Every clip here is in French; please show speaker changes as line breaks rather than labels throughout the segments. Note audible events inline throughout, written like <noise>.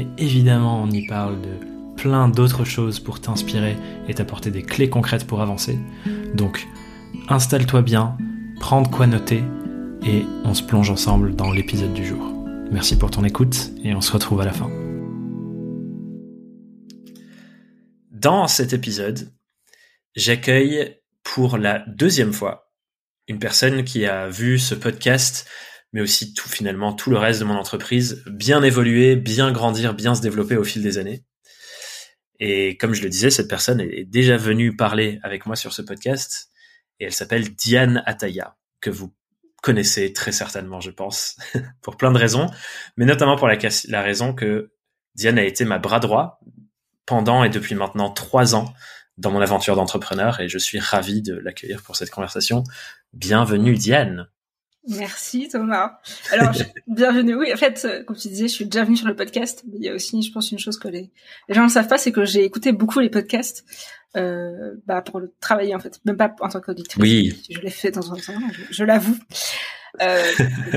mais évidemment on y parle de plein d'autres choses pour t'inspirer et t'apporter des clés concrètes pour avancer. Donc installe-toi bien, prends de quoi noter et on se plonge ensemble dans l'épisode du jour. Merci pour ton écoute et on se retrouve à la fin. Dans cet épisode, j'accueille pour la deuxième fois une personne qui a vu ce podcast mais aussi tout finalement tout le reste de mon entreprise bien évoluer, bien grandir, bien se développer au fil des années. Et comme je le disais, cette personne est déjà venue parler avec moi sur ce podcast et elle s'appelle Diane Ataya, que vous connaissez très certainement, je pense, <laughs> pour plein de raisons, mais notamment pour la, la raison que Diane a été ma bras droit pendant et depuis maintenant trois ans dans mon aventure d'entrepreneur et je suis ravi de l'accueillir pour cette conversation. Bienvenue Diane.
Merci Thomas. Alors, <laughs> bienvenue. Oui, en fait, euh, comme tu disais, je suis déjà venue sur le podcast. Mais il y a aussi, je pense, une chose que les, les gens ne savent pas, c'est que j'ai écouté beaucoup les podcasts euh, bah, pour le travailler, en fait. Même pas en tant qu'auditrice.
Oui.
Je l'ai fait dans un temps, je, je l'avoue. Euh,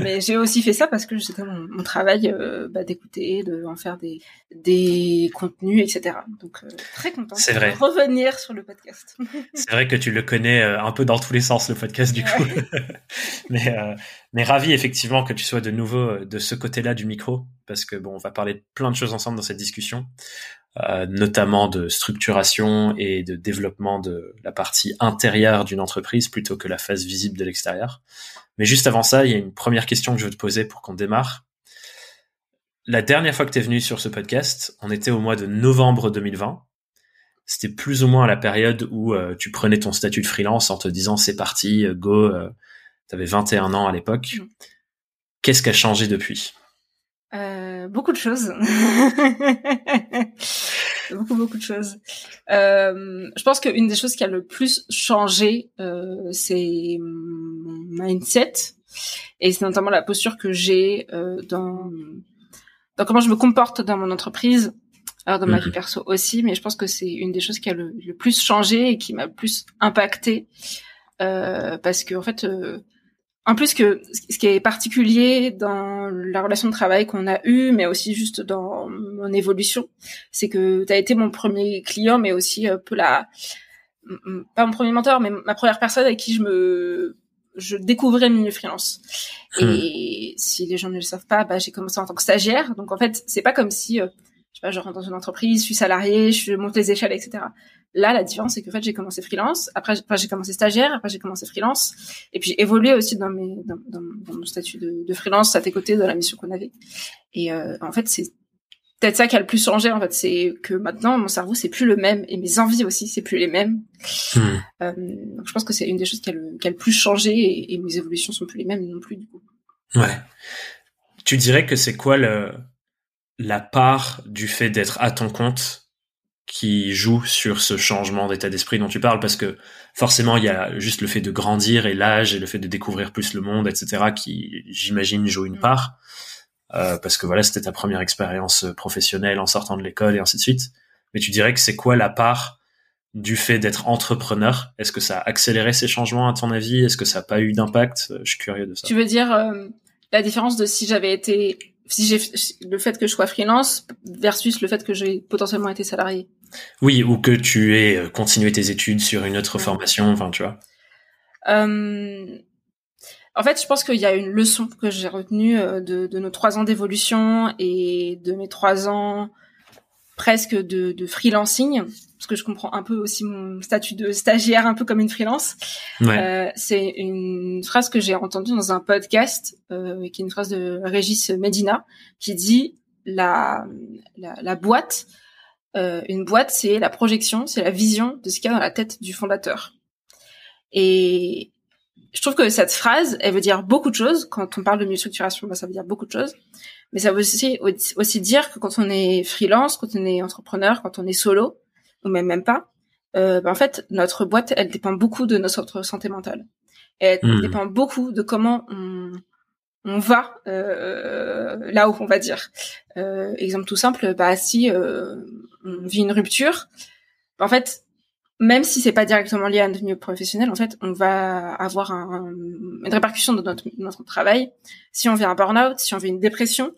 mais j'ai aussi fait ça parce que c'était mon, mon travail euh, bah, d'écouter, de en faire des, des contenus, etc. Donc euh, très content
C'est vrai.
de revenir sur le podcast. <laughs>
C'est vrai que tu le connais un peu dans tous les sens le podcast du coup. <laughs> mais mais ravi effectivement que tu sois de nouveau de ce côté-là du micro parce que bon on va parler de plein de choses ensemble dans cette discussion. Euh, notamment de structuration et de développement de la partie intérieure d'une entreprise plutôt que la face visible de l'extérieur. Mais juste avant ça, il y a une première question que je veux te poser pour qu'on démarre. La dernière fois que tu es venu sur ce podcast, on était au mois de novembre 2020. C'était plus ou moins la période où euh, tu prenais ton statut de freelance en te disant c'est parti, euh, go. Euh, tu avais 21 ans à l'époque.
Mm.
Qu'est-ce qui a changé depuis?
Euh, beaucoup de choses. <laughs> beaucoup, beaucoup de choses. Euh, je pense qu'une des choses qui a le plus changé, euh, c'est mon mindset. Et c'est notamment la posture que j'ai dans, dans comment je me comporte dans mon entreprise, alors dans ma
Mhm.
vie perso aussi. Mais je pense que c'est une des choses qui a le, le plus changé et qui m'a le plus impacté. Parce que en fait, en plus que ce qui est particulier dans la relation de travail qu'on a eue, mais aussi juste dans mon évolution, c'est que tu as été mon premier client, mais aussi un peu la pas mon premier mentor, mais ma première personne avec qui je me je découvrais le milieu freelance.
Hmm.
Et si les gens ne le savent pas, bah, j'ai commencé en tant que stagiaire. Donc en fait, c'est pas comme si euh, je sais pas, je rentre dans une entreprise, je suis salarié, je monte les échelles, etc. Là, la différence, c'est que en fait, j'ai commencé freelance. Après, enfin, j'ai commencé stagiaire. Après, j'ai commencé freelance. Et puis, j'ai évolué aussi dans mes, dans, dans, dans mon statut de, de freelance à tes côtés de la mission qu'on avait. Et euh, en fait, c'est peut-être ça qui a le plus changé. En fait, c'est que maintenant, mon cerveau, c'est plus le même, et mes envies aussi, c'est plus les mêmes.
Hmm.
Euh, donc, je pense que c'est une des choses qui a le, qui a le plus changé, et, et mes évolutions sont plus les mêmes non plus du coup.
Ouais. Tu dirais que c'est quoi le, la part du fait d'être à ton compte qui joue sur ce changement d'état d'esprit dont tu parles Parce que forcément, il y a juste le fait de grandir et l'âge et le fait de découvrir plus le monde, etc., qui, j'imagine, joue une
Mm.
part. Euh, parce que voilà, c'était ta première expérience professionnelle en sortant de l'école et ainsi de suite. Mais tu dirais que c'est quoi la part du fait d'être entrepreneur? Est-ce que ça a accéléré ces changements à ton avis? Est-ce que ça n'a pas eu d'impact? Je suis curieux de ça.
Tu veux dire euh, la différence de si j'avais été, si j'ai le fait que je sois freelance versus le fait que j'ai potentiellement été salarié.
Oui, ou que tu aies euh, continué tes études sur une autre
Ouais.
formation, enfin, tu vois.
Euh, en fait, je pense qu'il y a une leçon que j'ai retenue euh, de, de nos trois ans d'évolution et de mes trois ans presque de, de freelancing, parce que je comprends un peu aussi mon statut de stagiaire un peu comme une freelance.
Ouais.
Euh, c'est une phrase que j'ai entendue dans un podcast, euh, qui est une phrase de Régis Medina, qui dit la, la, la boîte, euh, une boîte, c'est la projection, c'est la vision de ce qu'il y a dans la tête du fondateur. Et je trouve que cette phrase, elle veut dire beaucoup de choses. Quand on parle de mieux structuration, bah, ça veut dire beaucoup de choses. Mais ça veut aussi, aussi dire que quand on est freelance, quand on est entrepreneur, quand on est solo, ou même même pas, euh, ben en fait, notre boîte, elle dépend beaucoup de notre santé mentale. Elle hmm. dépend beaucoup de comment on, on va euh, là où on va dire. Euh, exemple tout simple, bah si on vit une rupture, en fait, même si c'est pas directement lié à notre milieu professionnel, en fait, on va avoir un, une répercussion de notre, notre travail. Si on vit un burn-out, si on vit une dépression,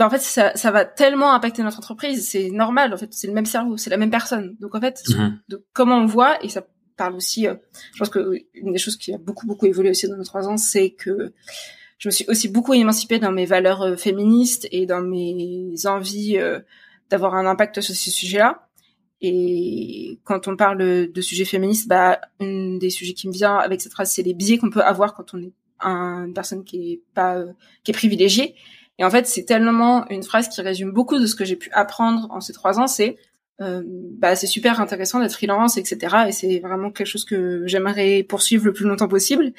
bah en fait, ça, ça va tellement impacter notre entreprise. C'est normal, en fait, c'est le même cerveau, c'est la même personne. Donc en fait, mhm. de comment on voit, et ça parle aussi, euh, je pense que une des choses qui a beaucoup beaucoup évolué aussi dans nos trois ans, c'est que je me suis aussi beaucoup émancipée dans mes valeurs euh, féministes et dans mes envies euh, d'avoir un impact sur ces sujets-là. Et quand on parle de sujets féministes, bah, un des sujets qui me vient avec cette phrase, c'est les biais qu'on peut avoir quand on est une personne qui est pas, qui est privilégiée. Et en fait, c'est tellement une phrase qui résume beaucoup de ce que j'ai pu apprendre en ces trois ans. C'est, euh, bah, c'est super intéressant d'être freelance, etc. Et c'est vraiment quelque chose que j'aimerais poursuivre le plus longtemps possible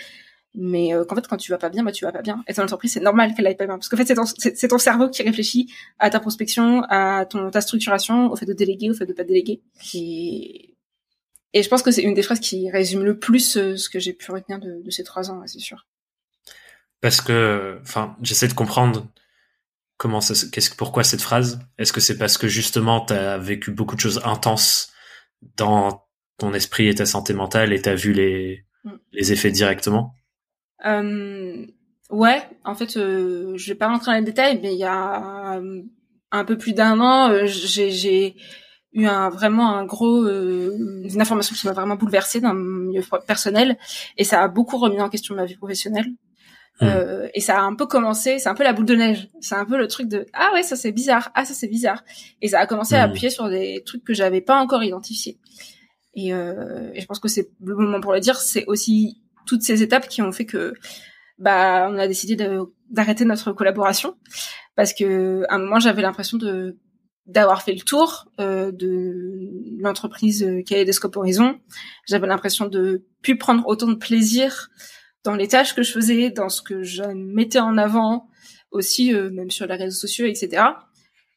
mais euh, qu'en fait quand tu vas pas bien bah tu vas pas bien et ton entreprise c'est normal qu'elle aille pas bien parce qu'en fait c'est ton cerveau qui réfléchit à ta prospection à ton ta structuration au fait de déléguer au fait de pas déléguer et je pense que c'est une des phrases qui résume le plus euh, ce que j'ai pu retenir de, de ces trois ans c'est sûr
parce que enfin j'essaie de comprendre comment ça qu'est-ce pourquoi cette phrase? Est-ce que c'est parce que justement tu as vécu beaucoup de choses intenses dans ton esprit et ta santé mentale et tu as vu les mm. les effets directement?
Euh, ouais, en fait, euh, je vais pas rentrer dans les détails, mais il y a euh, un peu plus d'un an, euh, j'ai eu un vraiment un gros une information qui m'a vraiment bouleversée dans mon milieu personnel et ça a beaucoup remis en question ma vie professionnelle. Mmh. Euh, et ça a un peu commencé, c'est un peu la boule de neige. C'est un peu le truc de ah ouais ça c'est bizarre, ah ça c'est bizarre. Et ça a commencé à mmh. appuyer sur des trucs que j'avais pas encore identifiés. Et, euh, et je pense que c'est le moment pour le dire. C'est aussi toutes ces étapes qui ont fait que bah on a décidé d'arrêter notre collaboration parce que à un moment j'avais l'impression de d'avoir fait le tour euh, de l'entreprise euh, Kaleidoscope Horizon. J'avais l'impression de plus prendre autant de plaisir dans les tâches que je faisais, dans ce que je mettais en avant, aussi euh, même sur les réseaux sociaux, etc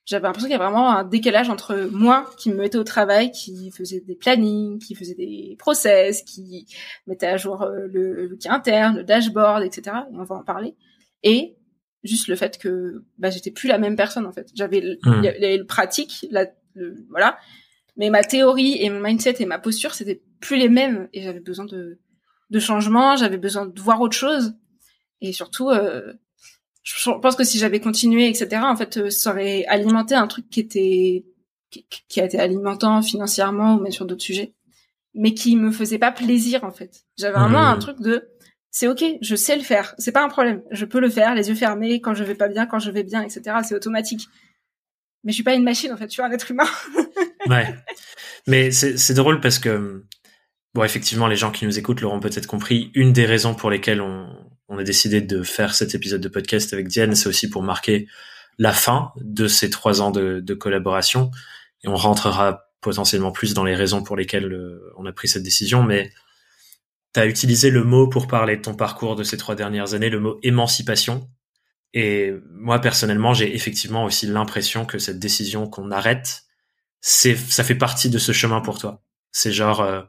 j'avais l'impression qu'il y avait vraiment un décalage entre moi qui me mettais au travail, qui faisait des plannings, qui faisait des process, qui mettait à jour euh, le l'outil interne, le dashboard, etc. Et on va en parler. Et juste le fait que bah, j'étais plus la même personne en fait. J'avais le, hmm. le, pratique, la, voilà, mais ma théorie et mon mindset et ma posture c'était plus les mêmes et j'avais besoin de de changement, j'avais besoin de voir autre chose et surtout euh, je pense que si j'avais continué, etc., en fait, euh, ça aurait alimenté un truc qui était qui, a été alimentant financièrement ou même sur d'autres sujets, mais qui me faisait pas plaisir en fait. J'avais vraiment mmh. un truc de c'est ok, je sais le faire, c'est pas un problème, je peux le faire, les yeux fermés, quand je vais pas bien, quand je vais bien, etc. C'est automatique. Mais je suis pas une machine en fait, je suis un être humain.
ouais, mais c'est drôle parce que bon, effectivement, les gens qui nous écoutent l'auront peut-être compris. Une des raisons pour lesquelles on, on a décidé de faire cet épisode de podcast avec Diane, c'est aussi pour marquer la fin de ces trois ans de, collaboration. Et on rentrera potentiellement plus dans les raisons pour lesquelles euh, on a pris cette décision. Mais tu as utilisé le mot pour parler de ton parcours de ces trois dernières années, le mot émancipation. Et moi, personnellement, j'ai effectivement aussi l'impression que cette décision qu'on arrête, c'est, ça fait partie de ce chemin pour toi. C'est genre, euh,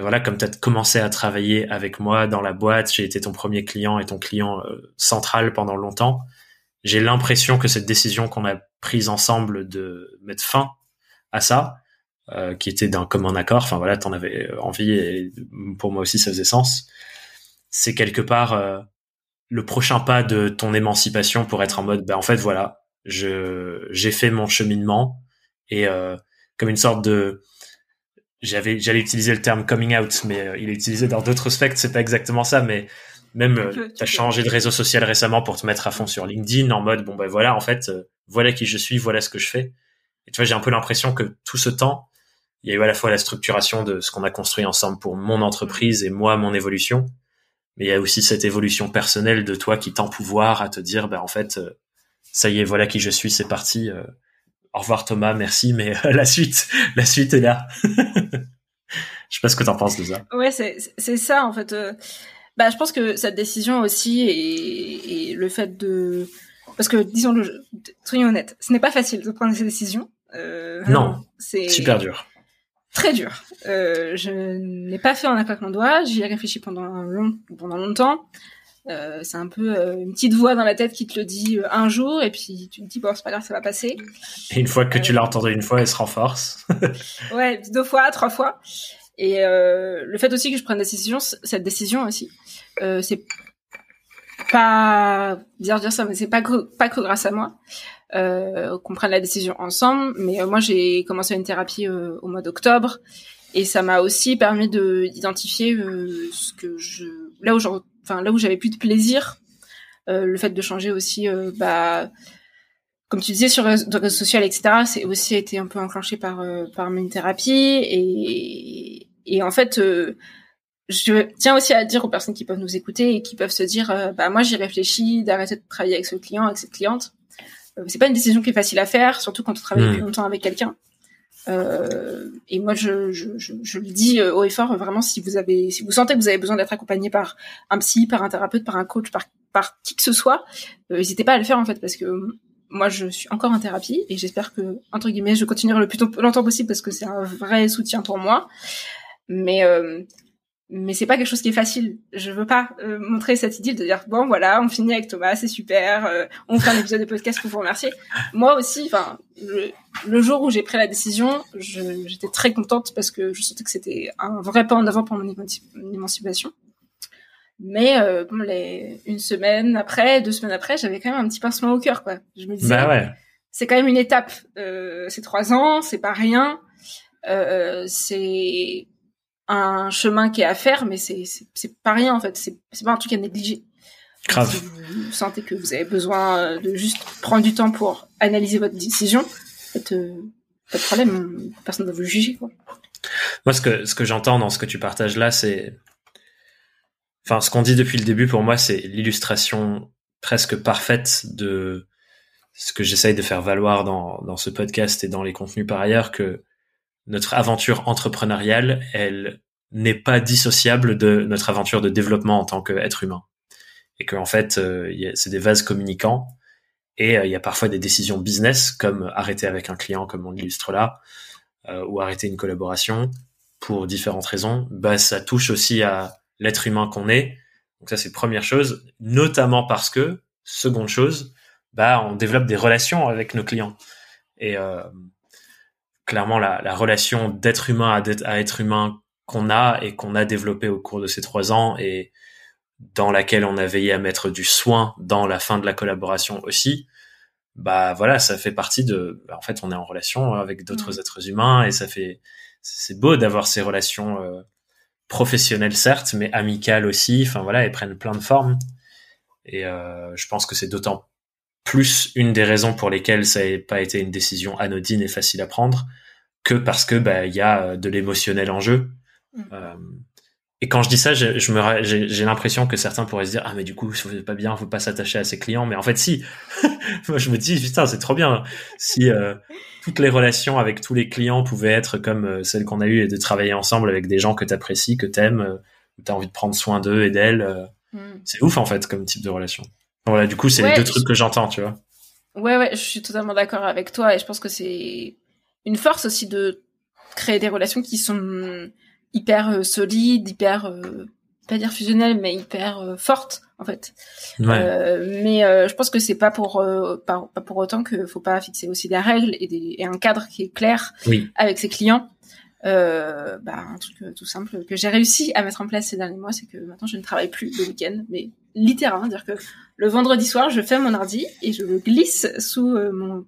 voilà, comme tu as commencé à travailler avec moi dans la boîte, j'ai été ton premier client et ton client euh, central pendant longtemps. J'ai l'impression que cette décision qu'on a prise ensemble de mettre fin à ça, euh, qui était d'un commun accord, enfin voilà, t'en avais euh, envie et pour moi aussi ça faisait sens. C'est quelque part le prochain pas de ton émancipation pour être en mode, ben en fait voilà, je j'ai fait mon cheminement et comme une sorte de j'avais j'allais utiliser le terme coming out mais euh, il est utilisé dans d'autres aspects c'est pas exactement ça mais même euh, tu as changé de réseau social récemment pour te mettre à fond sur LinkedIn en mode bon ben voilà en fait euh, voilà qui je suis voilà ce que je fais. Et tu vois j'ai un peu l'impression que tout ce temps il y a eu à la fois la structuration de ce qu'on a construit ensemble pour mon entreprise et moi mon évolution mais il y a aussi cette évolution personnelle de toi qui t'en pouvoir à te dire ben en fait ça y est voilà qui je suis c'est parti au revoir Thomas, merci, mais euh, <laughs> la suite, la suite est là. <laughs> je sais pas ce que t'en penses de ça.
Ouais, c'est c'est ça en fait. Euh, bah, je pense que cette décision aussi et, et le fait de parce que disons-le, soyons honnêtes, ce n'est pas facile de prendre ces décisions.
Euh, non, c'est super dur.
Très dur. Euh, je n'ai pas fait en un claquement de doigts. J'y ai réfléchi pendant long, pendant longtemps. Euh, c'est un peu euh, une petite voix dans la tête qui te le dit euh, un jour et puis tu te dis bon c'est pas grave ça va passer.
Et une fois que tu l'as entendu une fois, elle se renforce. <laughs>
ouais, deux fois, trois fois. Et le fait aussi que je prenne décision, cette décision aussi, c'est pas bien dire ça, mais c'est pas que, pas que grâce à moi qu'on prenne la décision ensemble. Mais moi j'ai commencé une thérapie au mois d'octobre et ça m'a aussi permis de d'identifier ce que je là où enfin là où j'avais plus de plaisir, euh, le fait de changer aussi, euh, bah, comme tu disais sur les réseaux sociaux, etc. C'est aussi été un peu enclenché par euh, par une thérapie et et en fait je tiens aussi à dire aux personnes qui peuvent nous écouter et qui peuvent se dire bah moi j'ai réfléchi d'arrêter de travailler avec ce client avec cette cliente c'est pas une décision qui est facile à faire surtout quand on travaille mmh. longtemps avec quelqu'un euh, et moi, je, je, je, je, le dis euh, haut et fort, vraiment, si vous avez, si vous sentez que vous avez besoin d'être accompagné par un psy, par un thérapeute, par un coach, par, par qui que ce soit, euh, n'hésitez pas à le faire en fait, parce que moi, je suis encore en thérapie et j'espère que entre guillemets, je continuerai le plus longtemps possible parce que c'est un vrai soutien pour moi. Mais euh, mais c'est pas quelque chose qui est facile. Je veux pas euh, montrer cette idée de dire bon voilà, on finit avec Thomas, c'est super, euh, on fait un épisode de podcast pour vous remercier. Moi aussi, enfin le, jour où j'ai pris la décision, j'étais très contente parce que je sentais que c'était un vrai pas en avant pour mon émancipation. Mais euh, les, une semaine après, deux semaines après, j'avais quand même un petit pincement au cœur quoi. Je me disais
bah ouais.
c'est quand même une étape. c'est trois ans, c'est pas rien. c'est un chemin qui est à faire, mais c'est pas rien en fait. C'est pas un truc à négliger.
Grave.
Si vous sentez que vous avez besoin de juste prendre du temps pour analyser votre décision, faites, euh, pas de problème, personne ne va vous juger quoi.
Moi, ce que ce que j'entends dans ce que tu partages là, c'est, enfin, ce qu'on dit depuis le début pour moi, c'est l'illustration presque parfaite de ce que j'essaye de faire valoir dans dans ce podcast et dans les contenus par ailleurs que notre aventure entrepreneuriale, elle n'est pas dissociable de notre aventure de développement en tant qu'être humain. Et qu'en fait, euh, c'est des vases communicants. Et euh, il y a parfois des décisions business, comme arrêter avec un client, comme on l'illustre là, euh, ou arrêter une collaboration, pour différentes raisons. Bah, ça touche aussi à l'être humain qu'on est. Donc ça, c'est première chose. Notamment parce que, seconde chose, bah, on développe des relations avec nos clients. Et clairement la, la relation d'être humain à, être humain qu'on a et qu'on a développé au cours de ces trois ans et dans laquelle on a veillé à mettre du soin dans la fin de la collaboration aussi, bah voilà, ça fait partie de. Bah, en fait, on est en relation avec d'autres êtres humains et ça fait. C'est beau d'avoir ces relations euh, professionnelles certes, mais amicales aussi. Enfin voilà, elles prennent plein de formes. Et euh, je pense que c'est d'autant plus une des raisons pour lesquelles ça n'a pas été une décision anodine et facile à prendre, que parce que bah il y a euh, de l'émotionnel en jeu. Mm. Euh, et quand je dis ça, je, je me j'ai l'impression que certains pourraient se dire ah mais du coup c'est pas bien, faut pas s'attacher à ses clients. Mais en fait si, <laughs> moi je me dis putain c'est trop bien si euh, toutes les relations avec tous les clients pouvaient être comme euh, celles qu'on a eues et de travailler ensemble avec des gens que t'apprécies, que t'aimes, où t'as envie de prendre soin d'eux et d'elles. Mm. C'est ouf en fait comme type de relation. Voilà, du coup, c'est les deux trucs que j'entends, tu vois.
Ouais, ouais, je suis totalement d'accord avec toi et je pense que c'est une force aussi de créer des relations qui sont hyper euh, solides, hyper euh, pas dire fusionnelles, mais hyper euh, fortes en fait. Ouais. mais je pense que c'est pas pour pas, pas, pour autant que faut pas fixer aussi des règles et, des, et un cadre qui est clair avec ses clients. Euh, bah, un truc tout simple que j'ai réussi à mettre en place ces derniers mois, c'est que maintenant je ne travaille plus le week-end, mais littéralement, dire que le vendredi soir, je fais mon ordi et je le glisse sous euh,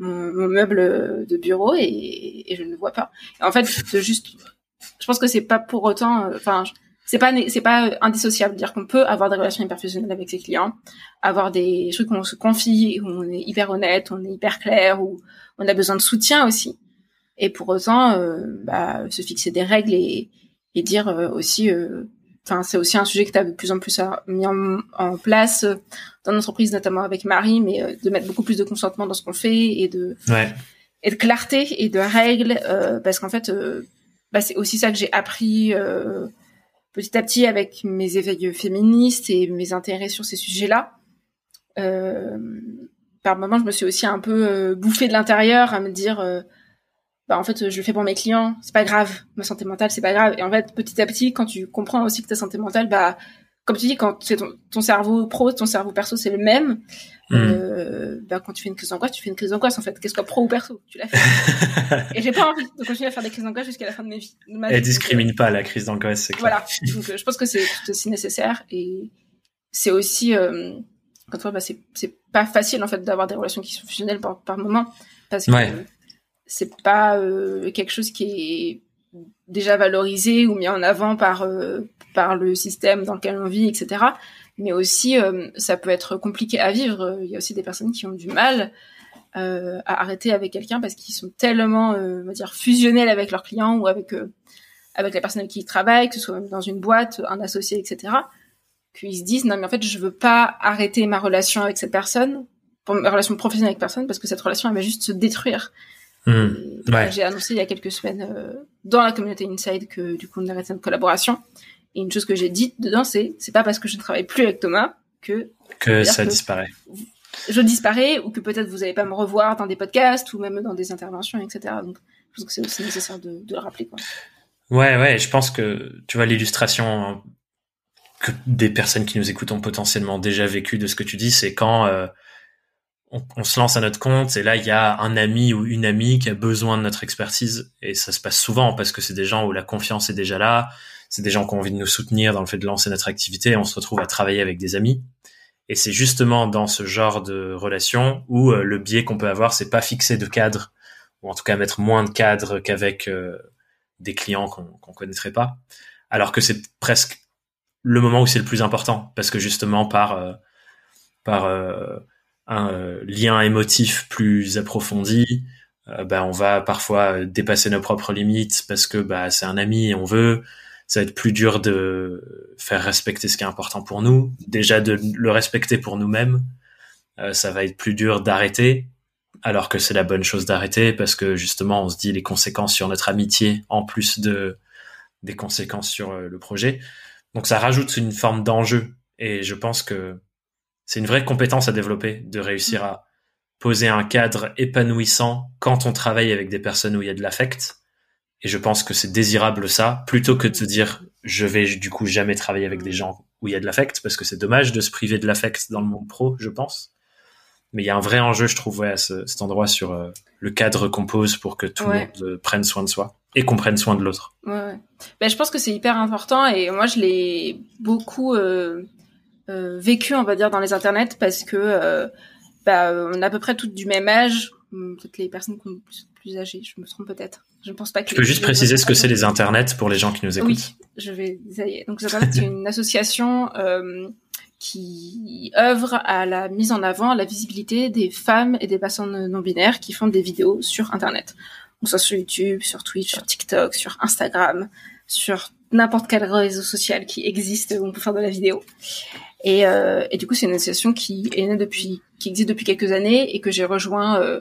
mon, mon, meuble de bureau et, et, je ne vois pas. en fait, juste, je pense que c'est pas pour autant, euh, enfin, c'est pas c'est pas indissociable, dire qu'on peut avoir des relations hyper fusionnelles avec ses clients, avoir des trucs où on se confie, où on est hyper honnête, où on est hyper clair, où on a besoin de soutien aussi. Et pour autant, euh, bah, se fixer des règles et, et dire aussi enfin c'est aussi un sujet que tu as de plus en plus mis en, place euh, dans l'entreprise notamment avec Marie mais euh, de mettre beaucoup plus de consentement dans ce qu'on fait et de et de clarté et de règles euh, parce qu'en fait bah, c'est aussi ça que j'ai appris petit à petit avec mes éveils féministes et mes intérêts sur ces sujets-là. Par moment, je me suis aussi un peu bouffée de l'intérieur à me dire, bah en fait, je le fais pour mes clients, c'est pas grave, ma santé mentale, c'est pas grave. Et en fait, petit à petit, quand tu comprends aussi que ta santé mentale, bah comme tu dis, quand c'est ton, ton, cerveau pro, ton cerveau perso, c'est le même. Mm. Euh, bah, quand tu fais une crise d'angoisse, tu fais une crise d'angoisse en fait, qu'est-ce que pro ou perso, tu l'as fait. <laughs> et j'ai pas envie de continuer à faire des crises d'angoisse jusqu'à la fin de ma vie.
Elle discrimine pas la crise d'angoisse, c'est clair.
Voilà, donc euh, je pense que c'est tout aussi nécessaire et c'est aussi euh, quand toi, bah, c'est c'est pas facile en fait d'avoir des relations qui sont fusionnelles par, par moment parce que c'est pas euh, quelque chose qui est déjà valorisé ou mis en avant par euh, par le système dans lequel on vit, etc. Mais aussi, euh, ça peut être compliqué à vivre. Il y a aussi des personnes qui ont du mal à arrêter avec quelqu'un parce qu'ils sont tellement, on va dire, fusionnels avec leurs clients ou avec avec la personne avec qui ils travaillent, que ce soit même dans une boîte, un associé, etc. Qu'ils se disent non mais en fait je veux pas arrêter ma relation avec cette personne, ma relation professionnelle avec personne parce que cette relation elle va juste se détruire. Mmh. J'ai annoncé il y a quelques semaines dans la communauté Inside que du coup on arrêté notre collaboration. Et une chose que j'ai dite dedans, c'est c'est pas parce que je ne travaille plus avec Thomas que
que ça disparaît.
Je disparais ou que peut-être vous n'allez pas me revoir dans des podcasts ou même dans des interventions, etc. Donc je pense que c'est aussi nécessaire de, de, le rappeler. Quoi.
Ouais, ouais. Je pense que tu vois l'illustration que des personnes qui nous écoutent ont potentiellement déjà vécu de ce que tu dis, c'est quand euh, on, se lance à notre compte et là il y a un ami ou une amie qui a besoin de notre expertise. Et ça se passe souvent parce que c'est des gens où la confiance est déjà là, c'est des gens qui ont envie de nous soutenir dans le fait de lancer notre activité. Et on se retrouve à travailler avec des amis. Et c'est justement dans ce genre de relation où euh, le biais qu'on peut avoir, c'est pas fixer de cadre ou en tout cas mettre moins de cadre qu'avec euh, des clients qu'on qu'on connaîtrait pas, alors que c'est presque le moment où c'est le plus important parce que justement par euh, par un euh, lien émotif plus approfondi, euh, bah, on va parfois dépasser nos propres limites parce que bah, c'est un ami et on veut. Ça va être plus dur de faire respecter ce qui est important pour nous. Déjà de le respecter pour nous-mêmes, euh, ça va être plus dur d'arrêter, alors que c'est la bonne chose d'arrêter parce que justement on se dit les conséquences sur notre amitié en plus de des conséquences sur le projet. Donc ça rajoute une forme d'enjeu et je pense que c'est une vraie compétence à développer de réussir à poser un cadre épanouissant quand on travaille avec des personnes où il y a de l'affect. Et je pense que c'est désirable ça, plutôt que de se dire je vais du coup jamais travailler avec des gens où il y a de l'affect, parce que c'est dommage de se priver de l'affect dans le monde pro, je pense. Mais il y a un vrai enjeu, je trouve, à cet endroit sur euh, le cadre qu'on pose pour que tout le monde euh, prenne soin de soi et qu'on prenne soin de l'autre.
Ouais, Ben, je pense que c'est hyper important et moi je l'ai beaucoup euh, vécu, on va dire, dans les internets parce que euh, bah, on a à peu près toutes du même âge. Hum, peut-être les personnes qui sont plus, âgées, je me trompe peut-être. Je ne pense pas que.
Tu peux juste préciser ce que c'est les internets pour les gens qui nous écoutent.
Oui, je vais. Ça y est. Donc les internets, c'est une <laughs> association euh, qui œuvre à la mise en avant, à la visibilité des femmes et des personnes non binaires qui font des vidéos sur Internet. Donc soit sur YouTube, sur Twitch, sur TikTok, sur Instagram, sur n'importe quel réseau social qui existe où on peut faire de la vidéo. Et, euh, du coup, c'est une association qui est née depuis, qui existe depuis quelques années et que j'ai rejoint euh,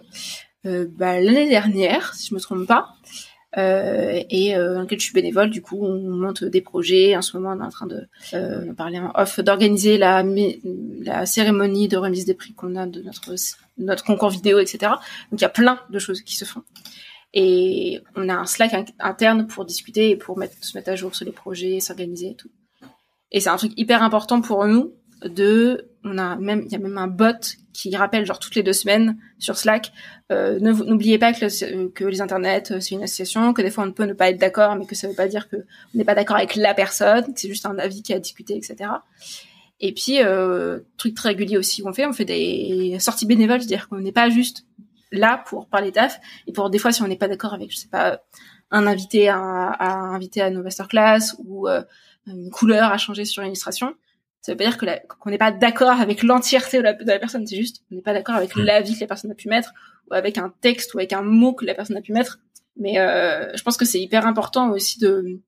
euh, bah, l'année dernière, si je me trompe pas, euh, et euh, dans lequel je suis bénévole. Du coup, on monte des projets. En ce moment, on est en train de euh, parler en off, d'organiser la la cérémonie de remise des prix qu'on a de notre notre concours vidéo, etc. Donc, il y a plein de choses qui se font. Et on a un Slack interne pour discuter et pour mettre, se mettre à jour sur les projets, s'organiser et tout. Et c'est un truc hyper important pour nous de, on a même, il y a même un bot qui rappelle genre toutes les deux semaines sur Slack, euh, n'oubliez pas que, que les internets euh, c'est une association, que des fois on peut ne pas être d'accord, mais que ça veut pas dire que on n'est pas d'accord avec la personne, que c'est juste un avis qui a discuté, etc. Et puis euh, truc très régulier aussi qu'on fait, on fait des sorties bénévoles, c'est-à-dire qu'on n'est pas juste là pour parler taf et pour des fois si on n'est pas d'accord avec, je sais pas, un invité à, à inviter à nos masterclass ou euh, une couleur à changer sur l'illustration. Ça veut pas dire que qu'on n'est pas d'accord avec l'entièreté de la, de la personne, c'est juste on n'est pas d'accord avec l'avis que la personne a pu mettre ou avec un texte ou avec un mot que la personne a pu mettre. Mais euh, je pense que c'est hyper important aussi de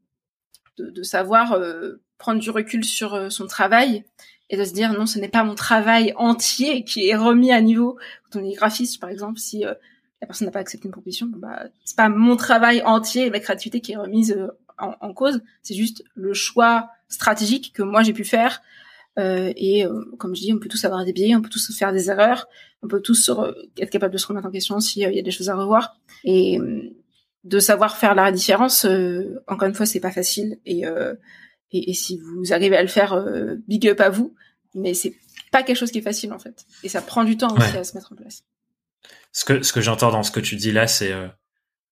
de, de savoir euh, prendre du recul sur euh, son travail et de se dire non, ce n'est pas mon travail entier qui est remis à niveau. Quand on est graphiste, par exemple, si euh, la personne n'a pas accepté une proposition, bah c'est pas mon travail entier, ma créativité qui est remise en, en cause, c'est juste le choix stratégique que moi j'ai pu faire Euh, et comme je dis, on peut tous avoir des biais, on peut tous faire des erreurs, on peut tous être capable de se remettre en question s'il y a des choses à revoir. Et de savoir faire la différence, encore une fois, c'est pas facile. Et, et, et, si vous arrivez à le faire, big up à vous. Mais c'est pas quelque chose qui est facile en fait. Et ça prend du temps aussi à se mettre en place.
Ce que, ce que j'entends dans ce que tu dis là, c'est euh,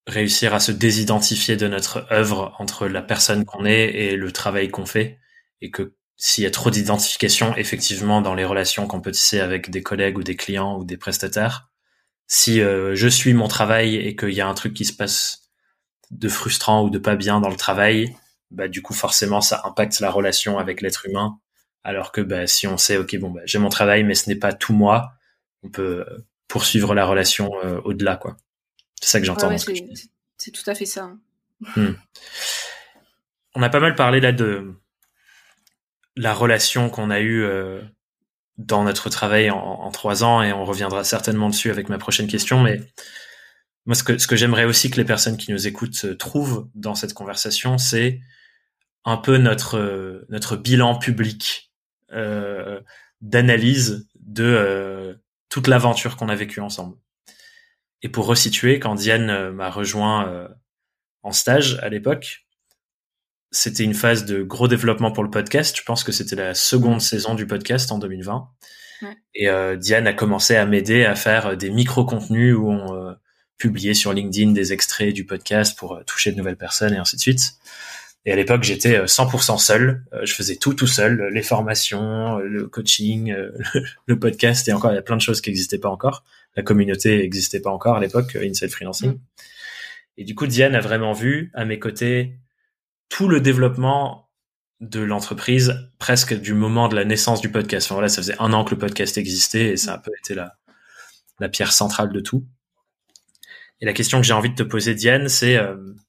réussir à se désidentifier de notre œuvre entre la personne qu'on est et le travail qu'on fait. Et que s'il y a trop d'identification, effectivement, dans les relations qu'on peut tisser avec des collègues ou des clients ou des prestataires, si euh, je suis mon travail et qu'il y a un truc qui se passe de frustrant ou de pas bien dans le travail, bah du coup forcément ça impacte la relation avec l'être humain alors que bah, si on sait, ok, bon, bah, j'ai mon travail, mais ce n'est pas tout moi, on peut euh, poursuivre la relation euh, au-delà, quoi. C'est ça que j'entends.
c'est tout à fait ça.
Hmm. On a pas mal parlé là de la relation qu'on a eue euh, dans notre travail en, trois ans, et on reviendra certainement dessus avec ma prochaine question. Mais moi, ce que, ce que j'aimerais aussi que les personnes qui nous écoutent trouvent dans cette conversation, c'est un peu notre notre bilan public euh, d'analyse de euh, toute l'aventure qu'on a vécue ensemble. Et pour resituer, quand Diane euh, m'a rejoint en stage à l'époque, c'était une phase de gros développement pour le podcast. Je pense que c'était la seconde saison du podcast en 2020. Et Diane a commencé à m'aider à faire des micro-contenus où on publiait sur LinkedIn des extraits du podcast pour toucher de nouvelles personnes et ainsi de suite. Et à l'époque, j'étais 100% euh, seul. Euh, je faisais tout tout seul, les formations, euh, le coaching, <laughs> le podcast, et encore, il y a plein de choses qui n'existaient pas encore. La communauté n'existait pas encore à l'époque, Inside Freelancing. Mm. Et du coup, Diane a vraiment vu à mes côtés tout le développement de l'entreprise, presque du moment de la naissance du podcast. Enfin, voilà, ça faisait un an que le podcast existait et ça a un peu été la, la pierre centrale de tout. Et la question que j'ai envie de te poser, Diane, c'est,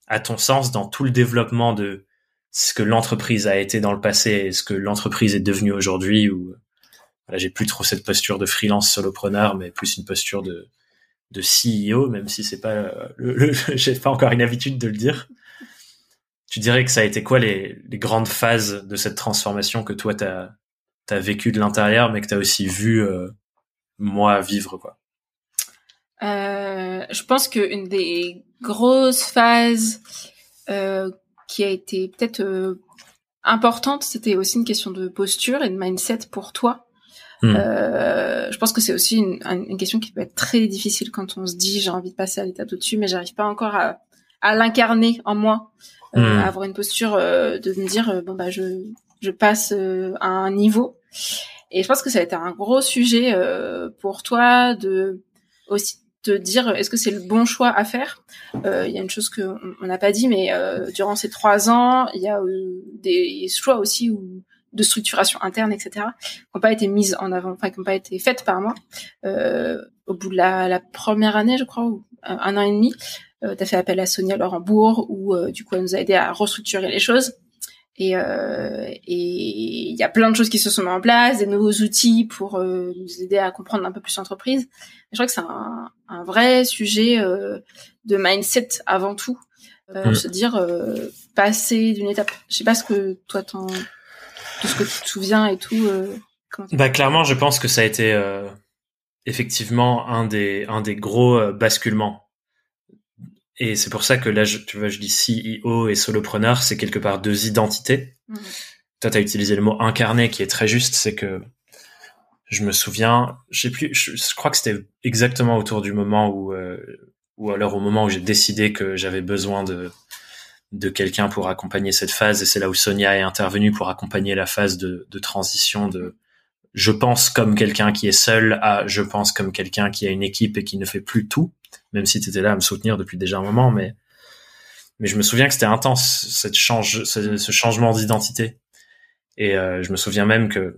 à ton sens, dans tout le développement de ce que l'entreprise a été dans le passé et ce que l'entreprise est devenue aujourd'hui ou voilà, j'ai plus trop cette posture de freelance solopreneur mais plus une posture de de CEO même si c'est pas le, <laughs> j'ai pas encore une habitude de le dire tu dirais que ça a été quoi les, les grandes phases de cette transformation que toi t'as as vécu de l'intérieur mais que t'as aussi vu euh, moi vivre quoi?
Euh, je pense qu'une des grosses phases euh, qui a été peut-être euh, importante, c'était aussi une question de posture et de mindset pour toi. Hmm. Euh, je pense que c'est aussi une, une, question qui peut être très difficile quand on se dit j'ai envie de passer à l'étape au-dessus, mais j'arrive pas encore à, à l'incarner en moi, euh, hmm. à avoir une posture euh, de me dire euh, bon bah je je passe à un niveau. Et je pense que ça a été un gros sujet pour toi de aussi te dire est-ce que c'est le bon choix à faire? Euh, il y a une chose que on n'a pas dit, mais euh, durant ces trois ans, il y a euh, des choix aussi ou de structuration interne, etc., qui n'ont pas été mises en avant, enfin qui n'ont pas été faites par moi. au bout de la, la, première année, je crois, ou un, an et demi, euh, tu as fait appel à Sonia Laurent-Bourg, où du coup elle nous a aidé à restructurer les choses. Et il y a plein de choses qui se sont mises en place, des nouveaux outils pour nous aider à comprendre un peu plus l'entreprise. Je crois que c'est un, un, vrai sujet euh, de mindset avant tout. Euh, mm. Se dire euh, passer d'une étape. Je sais pas ce que toi t'en, tout ce que tu te souviens et tout. Euh,
bah clairement, je pense que ça a été euh, effectivement un des un des gros basculements. Et c'est pour ça que là, je, tu vois, je dis CEO et solopreneur, c'est quelque part deux identités. Mm. Toi, tu as utilisé le mot incarné qui est très juste, c'est que je me souviens, je sais plus, je, crois que c'était exactement autour du moment où, euh, ou alors au moment où j'ai décidé que j'avais besoin de de quelqu'un pour accompagner cette phase, et c'est là où Sonia est intervenue pour accompagner la phase de, de transition de je pense comme quelqu'un qui est seul à je pense comme quelqu'un qui a une équipe et qui ne fait plus tout, même si tu étais là à me soutenir depuis déjà un moment, mais mais je me souviens que c'était intense cette change, ce, ce changement d'identité. Et euh, je me souviens même que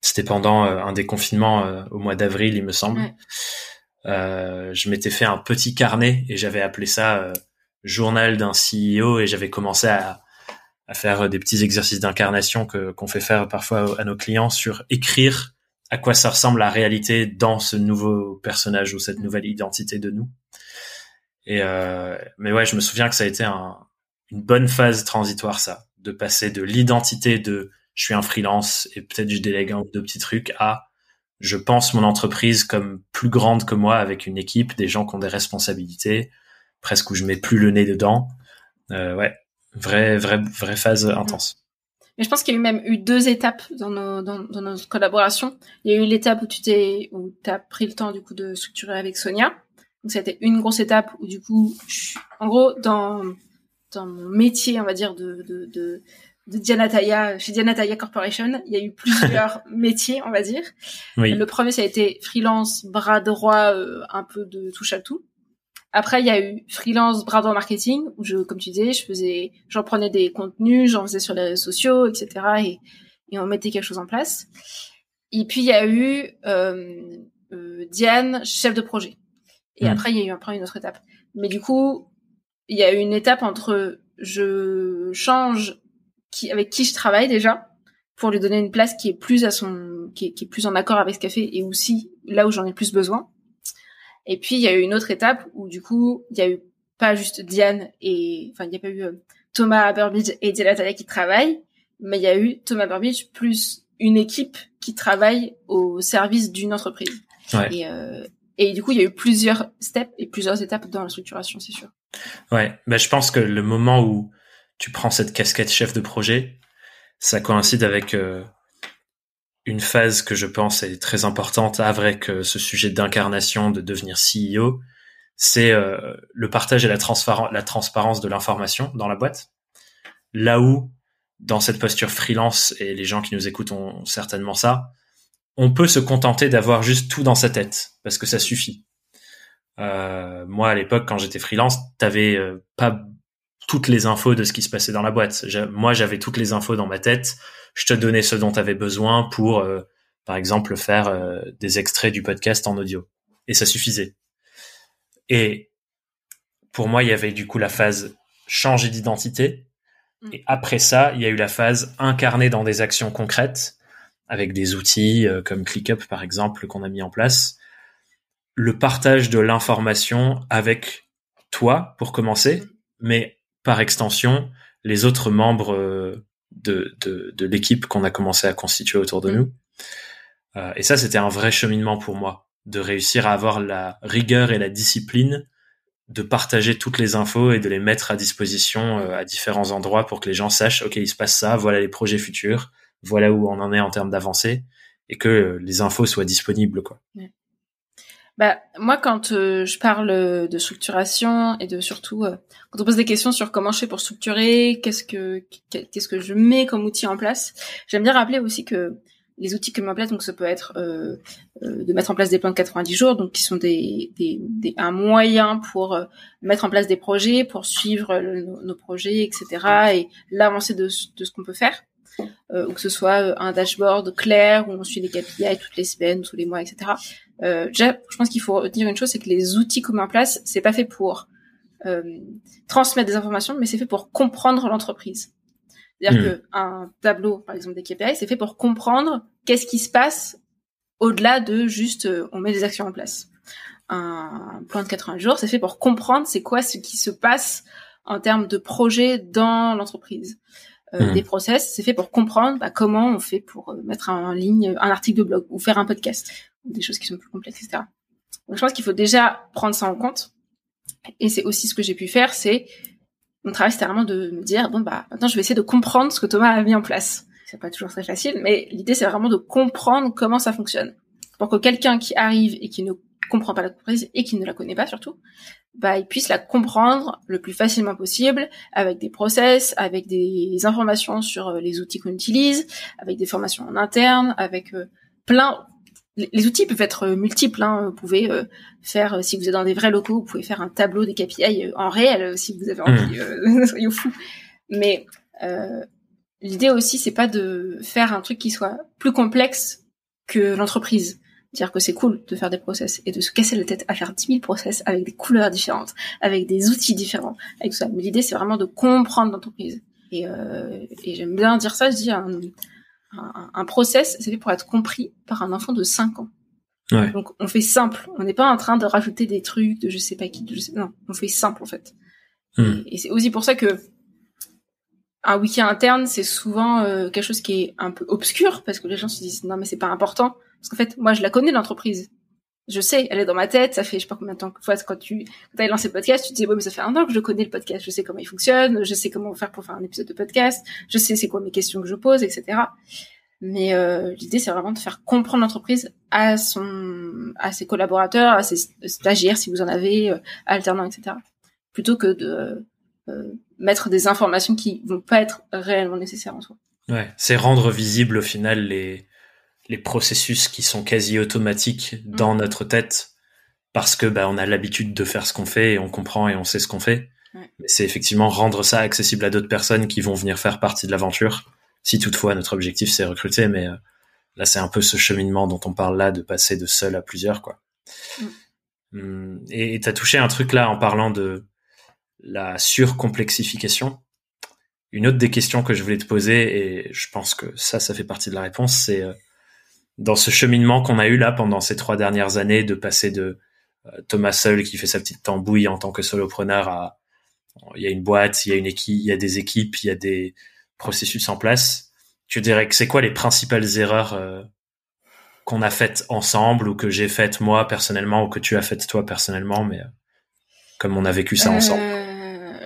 c'était pendant euh, un des confinements euh, au mois d'avril, il me semble. Euh, je m'étais fait un petit carnet et j'avais appelé ça journal d'un CEO et j'avais commencé à, à, faire des petits exercices d'incarnation que qu'on fait faire parfois à nos clients sur écrire à quoi ça ressemble la réalité dans ce nouveau personnage ou cette nouvelle identité de nous. Et euh, mais ouais, je me souviens que ça a été un, une bonne phase transitoire ça, de passer de l'identité de je suis un freelance et peut-être je délègue un ou deux petits trucs à je pense mon entreprise comme plus grande que moi avec une équipe, des gens qui ont des responsabilités, presque où je mets plus le nez dedans. Euh, ouais, vraie, vraie, vraie phase intense.
Mais je pense qu'il y a eu même eu deux étapes dans nos, dans, dans notre collaboration. Il y a eu l'étape où tu t'es, où t'as pris le temps, du coup, de structurer avec Sonia. Donc, c'était une grosse étape où, du coup, en gros, dans, dans mon métier, on va dire, de, de, de, de Dianataya, chez Dianataya Corporation, il y a eu plusieurs <laughs> métiers, on va dire. Oui. Le premier, ça a été freelance, bras droit, euh, un peu de touche à tout. Après, il y a eu freelance, droit marketing, où je, comme tu disais, je faisais, j'en prenais des contenus, j'en faisais sur les réseaux sociaux, etc. Et, et on mettait quelque chose en place. Et puis, il y a eu euh, euh, Diane, chef de projet. Et hmm. après, il y a eu après une autre étape. Mais du coup, il y a eu une étape entre je change qui, avec qui je travaille déjà pour lui donner une place qui est plus à son, qui est, qui est plus en accord avec ce qu'elle fait et aussi là où j'en ai plus besoin. Et puis il y a eu une autre étape où du coup il y a eu pas juste Diane et enfin il n'y a pas eu euh, Thomas Burbidge et Diana qui travaillent, mais il y a eu Thomas Burbidge plus une équipe qui travaille au service d'une entreprise. Ouais. Et, euh, et du coup, il y a eu plusieurs steps et plusieurs étapes dans la structuration, c'est sûr.
Ouais, bah, je pense que le moment où tu prends cette casquette chef de projet, ça coïncide avec euh, une phase que je pense est très importante avec ce sujet d'incarnation, de devenir CEO, c'est euh, le partage et la, la transparence de l'information dans la boîte. Là où, dans cette posture freelance, et les gens qui nous écoutent ont certainement ça, on peut se contenter d'avoir juste tout dans sa tête, parce que ça suffit. Euh, moi, à l'époque, quand j'étais freelance, t'avais euh, pas toutes les infos de ce qui se passait dans la boîte. Moi, j'avais toutes les infos dans ma tête. Je te donnais ce dont tu avais besoin pour, euh, par exemple, faire euh, des extraits du podcast en audio. Et ça suffisait. Et pour moi, il y avait du coup la phase changer d'identité. Mm. Et après ça, il y a eu la phase incarner dans des actions concrètes avec des outils euh, comme ClickUp, par exemple, qu'on a mis en place. Le partage de l'information avec toi, pour commencer, mais par extension, les autres membres euh, de, de, de l'équipe qu'on a commencé à constituer autour de mm. nous. Euh, et ça, c'était un vrai cheminement pour moi, de réussir à avoir la rigueur et la discipline de partager toutes les infos et de les mettre à disposition euh, à différents endroits pour que les gens sachent, OK, il se passe ça, voilà les projets futurs, voilà où on en est en termes d'avancée, et que les infos soient disponibles, quoi.
Bah, moi, quand euh, je parle de structuration et de surtout euh, quand on pose des questions sur comment je fais pour structurer, qu'est-ce que qu'est-ce que je mets comme outil en place, j'aime bien rappeler aussi que les outils que je mets en place, donc ça peut être euh, de mettre en place des plans de 90 jours, donc qui sont des, des, des un moyen pour mettre en place des projets, pour suivre nos, projets, etc. et l'avancée de, de ce qu'on peut faire. ou que ce soit un dashboard clair où on suit les KPI toutes les semaines, tous les mois, etc. Euh, déjà, je pense qu'il faut dire une chose, c'est que les outils qu'on met en place, c'est pas fait pour euh, transmettre des informations, mais c'est fait pour comprendre l'entreprise. C'est-à-dire mmh. que un tableau, par exemple des KPI, c'est fait pour comprendre qu'est-ce qui se passe au-delà de juste euh, on met des actions en place. Un plan de 80 jours, c'est fait pour comprendre c'est quoi ce qui se passe en termes de projet dans l'entreprise. Euh, mmh. Des process, c'est fait pour comprendre bah, comment on fait pour euh, mettre en ligne un article de blog ou faire un podcast des choses qui sont plus complexes, etc. Donc je pense qu'il faut déjà prendre ça en compte. Et c'est aussi ce que j'ai pu faire, c'est mon travail, c'était vraiment de me dire bon bah maintenant je vais essayer de comprendre ce que Thomas a mis en place. C'est pas toujours très facile, mais l'idée c'est vraiment de comprendre comment ça fonctionne pour que quelqu'un qui arrive et qui ne comprend pas la l'entreprise et qui ne la connaît pas surtout, bah il puisse la comprendre le plus facilement possible avec des process, avec des informations sur euh, les outils qu'on utilise, avec des formations en interne, avec euh, plein les outils peuvent être multiples. Hein. Vous pouvez euh, faire, euh, si vous êtes dans des vrais locaux, vous pouvez faire un tableau des KPI euh, en réel si vous avez envie. Mmh. <laughs> soyez fous. Mais l'idée aussi, c'est pas de faire un truc qui soit plus complexe que l'entreprise. Dire que c'est cool de faire des process et de se casser la tête à faire 10 000 process avec des couleurs différentes, avec des outils différents, avec tout ça. Mais l'idée, c'est vraiment de comprendre l'entreprise. Et, et j'aime bien dire ça. Je dis un, un, process, c'est fait pour être compris par un enfant de 5 ans. Ouais. Donc on fait simple. On n'est pas en train de rajouter des trucs de je sais pas qui. De je sais... Non, on fait simple en fait. Hmm. Et, c'est aussi pour ça que un wiki interne, c'est souvent euh, quelque chose qui est un peu obscur parce que les gens se disent non mais c'est pas important parce qu'en fait moi je la connais l'entreprise. Je sais, elle est dans ma tête, ça fait je sais pas combien de temps que fois quand tu quand as lancé le podcast, tu te dis bon mais ça fait un an que je connais le podcast, je sais comment il fonctionne, je sais comment faire pour faire un épisode de podcast, je sais c'est quoi mes questions que je pose, etc. Mais euh, l'idée c'est vraiment de faire comprendre l'entreprise à son à ses collaborateurs, à ses stagiaires si vous en avez, euh, alternants, etc. Plutôt que de euh, mettre des informations qui vont pas être réellement nécessaires en soi.
Ouais, c'est rendre visible au final les les processus qui sont quasi automatiques dans mm. notre tête parce que bah on a l'habitude de faire ce qu'on fait et on comprend et on sait ce qu'on fait. Ouais. C'est effectivement rendre ça accessible à d'autres personnes qui vont venir faire partie de l'aventure. Si toutefois notre objectif c'est recruter, mais euh, là c'est un peu ce cheminement dont on parle là de passer de seul à plusieurs quoi. Mm. Hum, et tu as touché un truc là en parlant de la surcomplexification. Une autre des questions que je voulais te poser, et je pense que ça, ça fait partie de la réponse, c'est euh, dans ce cheminement qu'on a eu là pendant ces trois dernières années de passer de euh, Thomas seul qui fait sa petite tambouille en tant que solopreneur à il y a une boîte, il y a une équipe, il y a des équipes, il y a des processus en place. Tu dirais que c'est quoi les principales erreurs euh, qu'on a faites ensemble ou que j'ai faites moi personnellement ou que tu as faites toi personnellement, mais comme on a vécu ça ensemble?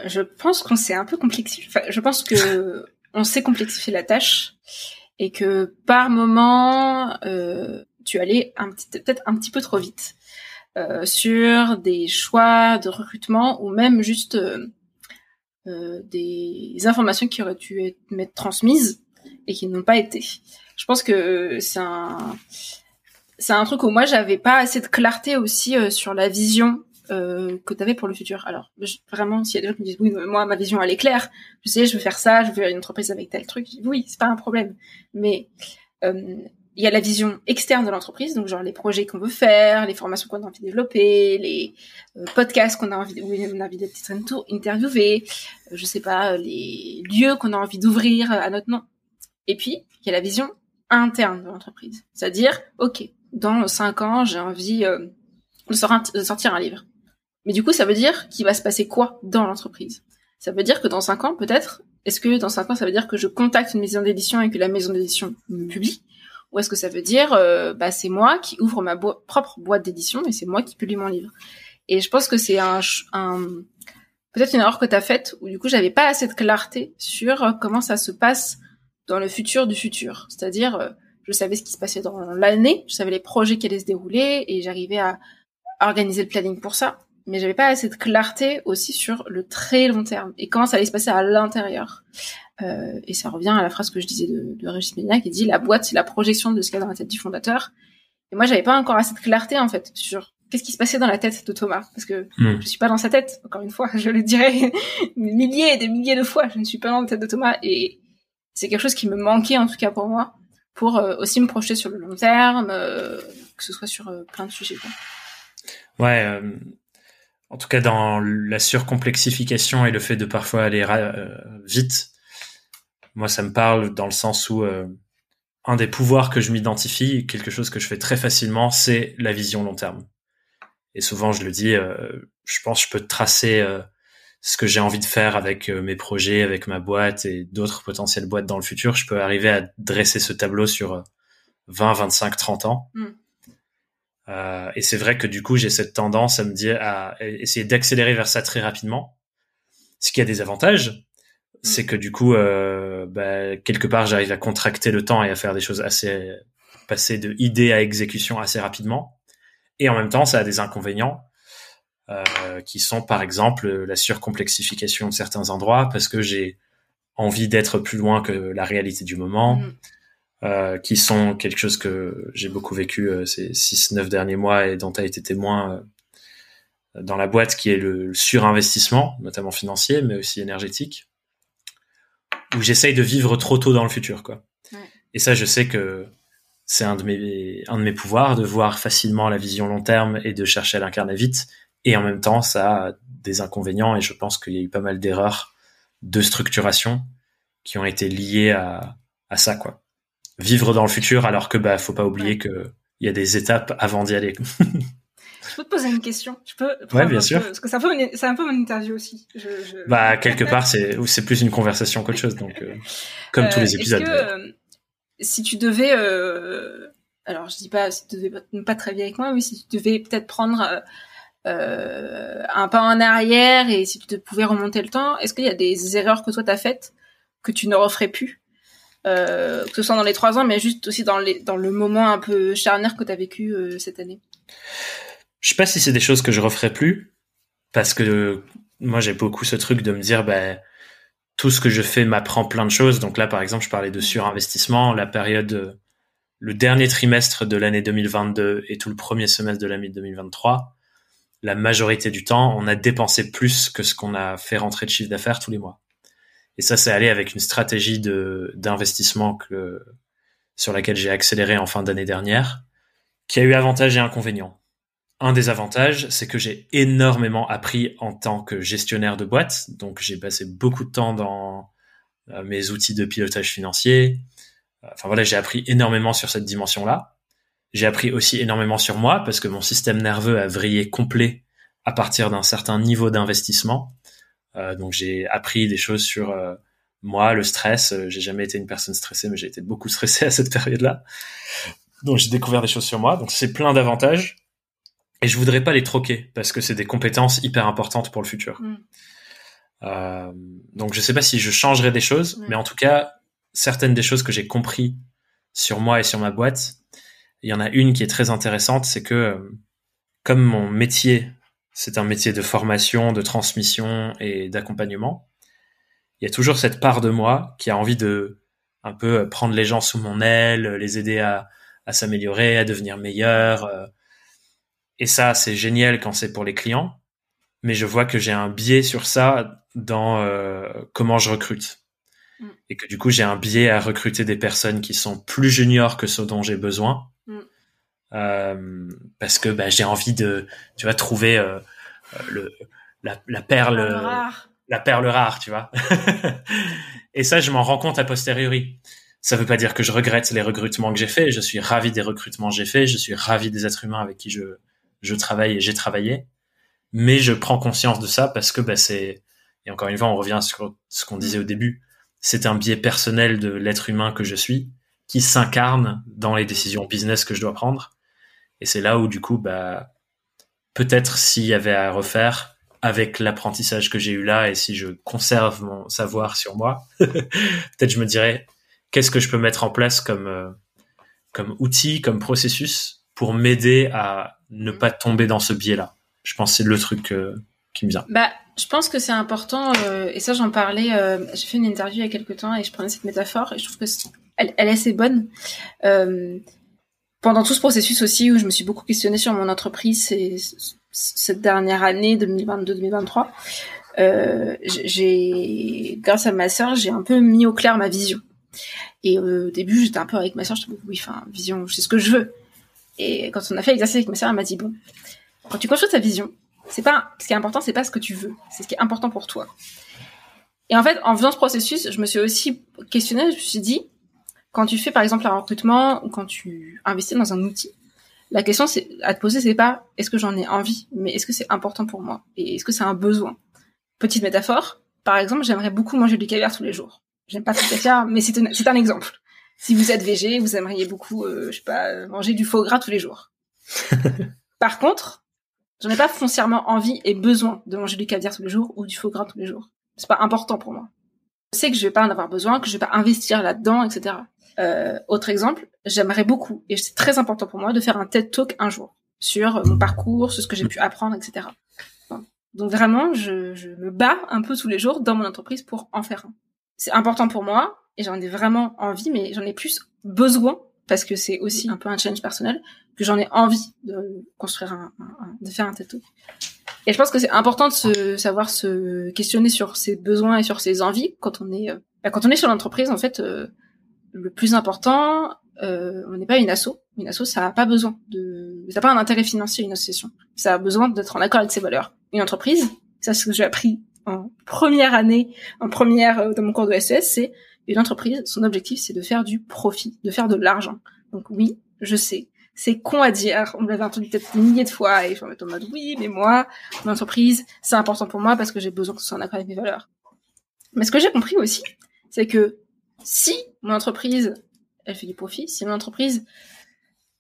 Je pense qu'on s'est un peu complexifié. Enfin, je pense que on s'est complexifié la tâche et que par moment euh, tu allais peut-être un petit peu trop vite euh, sur des choix de recrutement ou même juste euh, euh des informations qui auraient dû être transmises et qui n'ont pas été. Je pense que c'est un c'est un truc où moi j'avais pas assez de clarté aussi euh, sur la vision euh, que tu avais pour le futur. Alors, vraiment, s'il y a des gens qui me disent, oui, moi, ma vision, elle est claire, je sais, je veux faire ça, je veux une entreprise avec tel truc, oui, c'est pas un problème. Mais euh, il y a la vision externe de l'entreprise, donc genre les projets qu'on veut faire, les formations qu'on a envie de développer, les euh, podcasts qu'on a envie, où d'être interviewé, euh, je sais pas, les lieux qu'on a envie d'ouvrir à notre nom. Et puis, il y a la vision interne de l'entreprise. C'est-à-dire, OK, dans cinq ans, j'ai envie de sortir un livre. Mais du coup, ça veut dire qu'il va se passer quoi dans l'entreprise? Ça veut dire que dans cinq ans, peut-être, est-ce que dans cinq ans, ça veut dire que je contacte une maison d'édition et que la maison d'édition me publie? Ou est-ce que ça veut dire, euh, bah, c'est moi qui ouvre ma propre boîte d'édition et c'est moi qui publie mon livre? Et je pense que c'est un, un peut-être une erreur que tu as faite où du coup, j'avais pas assez de clarté sur euh, comment ça se passe dans le futur du futur. C'est-à-dire, euh, je savais ce qui se passait dans l'année, je savais les projets qui allaient se dérouler et j'arrivais à organiser le planning pour ça mais j'avais pas assez de clarté aussi sur le très long terme et comment ça allait se passer à l'intérieur. Euh, et ça revient à la phrase que je disais de, de Régis Ménia qui dit la boîte c'est la projection de ce qu'il y a dans la tête du fondateur. Et moi j'avais pas encore assez de clarté en fait sur qu'est-ce qui se passait dans la tête de Thomas parce que hmm. je suis pas dans sa tête. Encore une fois, <laughs> je le dirais des <laughs> milliers et des milliers de fois, je ne suis pas dans la tête de Thomas et c'est quelque chose qui me manquait en tout cas pour moi pour euh, aussi me projeter sur le long terme, euh, que ce soit sur plein de sujets. Quoi.
Ouais, en tout cas dans la surcomplexification et le fait de parfois aller euh, vite, moi ça me parle dans le sens où euh, un des pouvoirs que je m'identifie, quelque chose que je fais très facilement, c'est la vision long terme. Et souvent je le dis, euh, je pense que je peux tracer ce que j'ai envie de faire avec mes projets, avec ma boîte et d'autres potentielles boîtes dans le futur. Je peux arriver à dresser ce tableau sur 20, 25, 30 ans. Mm. Euh, et c'est vrai que du coup, j'ai cette tendance à me dire, à essayer d'accélérer vers ça très rapidement. Ce qui a des avantages, mm. c'est que du coup, euh, bah, quelque part, j'arrive à contracter le temps et à faire des choses assez, passer de idée à exécution assez rapidement. Et en même temps, ça a des inconvénients. Euh, qui sont par exemple la surcomplexification de certains endroits parce que j'ai envie d'être plus loin que la réalité du moment. Mm. Euh, qui sont quelque chose que j'ai beaucoup vécu euh, ces 6-9 derniers mois et dont tu as été témoin euh, dans la boîte, qui est le, surinvestissement, notamment financier, mais aussi énergétique, où j'essaye de vivre trop tôt dans le futur. quoi. Et ça, je sais que c'est un, de mes, un de mes pouvoirs, de voir facilement la vision long terme et de chercher à l'incarner vite. Et en même temps, ça a des inconvénients et je pense qu'il y a eu pas mal d'erreurs de structuration qui ont été liées à, à ça, quoi vivre dans le futur alors que bah faut pas oublier que il y a des étapes avant d'y aller.
Je peux te poser une question? Je peux.
Ouais, bien sûr.
parce que c'est un peu, un peu mon interview aussi. Je, je...
Bah quelque part, c'est c'est plus une conversation qu'autre chose. Donc, euh, comme tous les épisodes.
Que, euh, si tu devais, euh, alors je dis pas, si tu devais pas très bien avec moi, mais si tu devais peut-être prendre euh, un pas en arrière et si tu te pouvais remonter le temps, est-ce qu'il y a des erreurs que toi t'as faites que tu ne referais plus? Euh, que ce soit dans les trois ans, mais juste aussi dans, les, dans le moment un peu charnière que tu as vécu euh, cette année
Je sais pas si c'est des choses que je referais plus, parce que moi j'ai beaucoup ce truc de me dire, ben, tout ce que je fais m'apprend plein de choses. Donc là, par exemple, je parlais de surinvestissement, la période, le dernier trimestre de l'année 2022 et tout le premier semestre de l'année 2023, la majorité du temps, on a dépensé plus que ce qu'on a fait rentrer de chiffre d'affaires tous les mois. Et ça, c'est allé avec une stratégie de d'investissement sur laquelle j'ai accéléré en fin d'année dernière, qui a eu avantages et inconvénients. Un des avantages, c'est que j'ai énormément appris en tant que gestionnaire de boîte. Donc, j'ai passé beaucoup de temps dans euh, mes outils de pilotage financier. Enfin voilà, j'ai appris énormément sur cette dimension-là. J'ai appris aussi énormément sur moi parce que mon système nerveux a vrillé complet à partir d'un certain niveau d'investissement. Euh, donc j'ai appris des choses sur euh, moi, le stress. Euh, j'ai jamais été une personne stressée, mais j'ai été beaucoup <laughs> stressé à cette période-là. Donc j'ai découvert des choses sur moi. Donc c'est plein d'avantages. Et je voudrais pas les troquer parce que c'est des compétences hyper importantes pour le futur. Mm. Euh, donc je sais pas si je changerai des choses, mais en tout cas certaines des choses que j'ai compris sur moi et sur ma boîte, il y en a une qui est très intéressante, c'est que comme mon métier c'est un métier de formation, de transmission et d'accompagnement. Il y a toujours cette part de moi qui a envie de un peu prendre les gens sous mon aile, les aider à, s'améliorer, à devenir meilleurs. Euh. Et ça, c'est génial quand c'est pour les clients. Mais je vois que j'ai un biais sur ça dans euh, comment je recrute. Mm. Et que du coup, j'ai un biais à recruter des personnes qui sont plus juniors que ceux dont j'ai besoin euh, parce que bah, j'ai envie de, tu vois, trouver euh, le la, la perle, rare. la perle rare, tu vois. <laughs> et ça, je m'en rends compte a posteriori. Ça veut pas dire que je regrette les recrutements que j'ai faits. Je suis ravi des recrutements que j'ai faits. Je suis ravi des êtres humains avec qui je je travaille et j'ai travaillé. Mais je prends conscience de ça parce que bah, c'est et encore une fois, on revient sur ce qu'on disait au début. C'est un biais personnel de l'être humain que je suis qui s'incarne dans les décisions business que je dois prendre. Et c'est là où, du coup, bah, peut-être s'il y avait à refaire avec l'apprentissage que j'ai eu là et si je conserve mon savoir sur moi, <laughs> peut-être je me dirais qu'est-ce que je peux mettre en place comme, euh, comme outil, comme processus pour m'aider à ne pas tomber dans ce biais-là? Je pense que c'est le truc euh, qui me vient.
Bah, je pense que c'est important, euh, et ça j'en parlais, j'ai fait une interview il y a quelques temps et je prenais cette métaphore et je trouve que elle, est assez bonne pendant tout ce processus aussi où je me suis beaucoup questionnée sur mon entreprise et cette dernière année 2022-2023, euh, grâce à ma sœur, j'ai un peu mis au clair ma vision. Et au début, j'étais un peu avec ma sœur, je me oui, enfin, vision, c'est ce que je veux. Et quand on a fait l'exercice avec ma sœur, elle m'a dit, bon, quand tu construis ta vision, c'est pas, ce qui est important, c'est pas ce que tu veux, c'est ce qui est important pour toi. Et en fait, en faisant ce processus, je me suis aussi questionnée, je me suis dit, quand tu fais par exemple un recrutement ou quand tu investis dans un outil, la question c'est à te poser c'est pas est-ce que j'en ai envie, mais est-ce que c'est important pour moi et est-ce que c'est un besoin? Petite métaphore, par exemple, j'aimerais beaucoup manger du caviar tous les jours. J'aime pas trop le caviar, mais c'est un, un exemple. Si vous êtes végé, vous aimeriez beaucoup, euh, je sais pas, manger du faux gras tous les jours. <laughs> par contre, j'en ai pas foncièrement envie et besoin de manger du caviar tous les jours ou du faux gras tous les jours. C'est pas important pour moi. Sais que je vais pas en avoir besoin, que je vais pas investir là-dedans, etc. Euh, autre exemple, j'aimerais beaucoup, et c'est très important pour moi, de faire un TED Talk un jour sur mon parcours, sur ce que j'ai pu apprendre, etc. Donc vraiment, je, je, me bats un peu tous les jours dans mon entreprise pour en faire un. C'est important pour moi, et j'en ai vraiment envie, mais j'en ai plus besoin, parce que c'est aussi un peu un challenge personnel, que j'en ai envie de construire un, de faire un TED Talk. Et je pense que c'est important de se, savoir se questionner sur ses besoins et sur ses envies quand on est, euh, bah, quand on est sur l'entreprise, en fait, euh, le plus important, euh, on n'est pas une asso. Une asso, ça n'a pas besoin de, ça n'a pas un intérêt financier une association. Ça a besoin d'être en accord avec ses valeurs. Une entreprise, ça c'est ce que j'ai appris en première année, en première euh, dans mon cours de SES, c'est une entreprise. Son objectif, c'est de faire du profit, de faire de l'argent. Donc oui, je sais, c'est con à dire. On me l'avait entendu peut-être des milliers de fois et je me en mode oui, mais moi, mon entreprise, c'est important pour moi parce que j'ai besoin que ce soit en accord avec mes valeurs. Mais ce que j'ai compris aussi, c'est que si mon entreprise, elle fait du profit, si mon entreprise,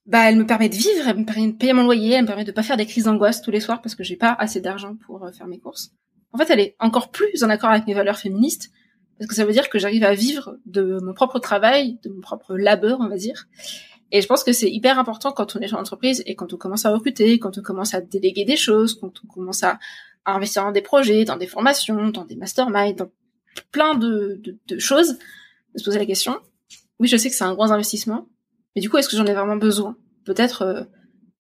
bah, elle me permet de vivre, elle me permet de payer mon loyer, elle me permet de pas faire des crises d'angoisse tous les soirs parce que j'ai pas assez d'argent pour euh, faire mes courses. En fait, elle est encore plus en accord avec mes valeurs féministes parce que ça veut dire que j'arrive à vivre de mon propre travail, de mon propre labeur, on va dire. Et je pense que c'est hyper important quand on est en entreprise et quand on commence à recruter, quand on commence à déléguer des choses, quand on commence à, investir dans des projets, dans des formations, dans des masterminds, dans plein de, choses, de se poser la question. Oui, je sais que c'est un gros investissement, mais du coup, est-ce que j'en ai vraiment besoin? Peut-être, euh,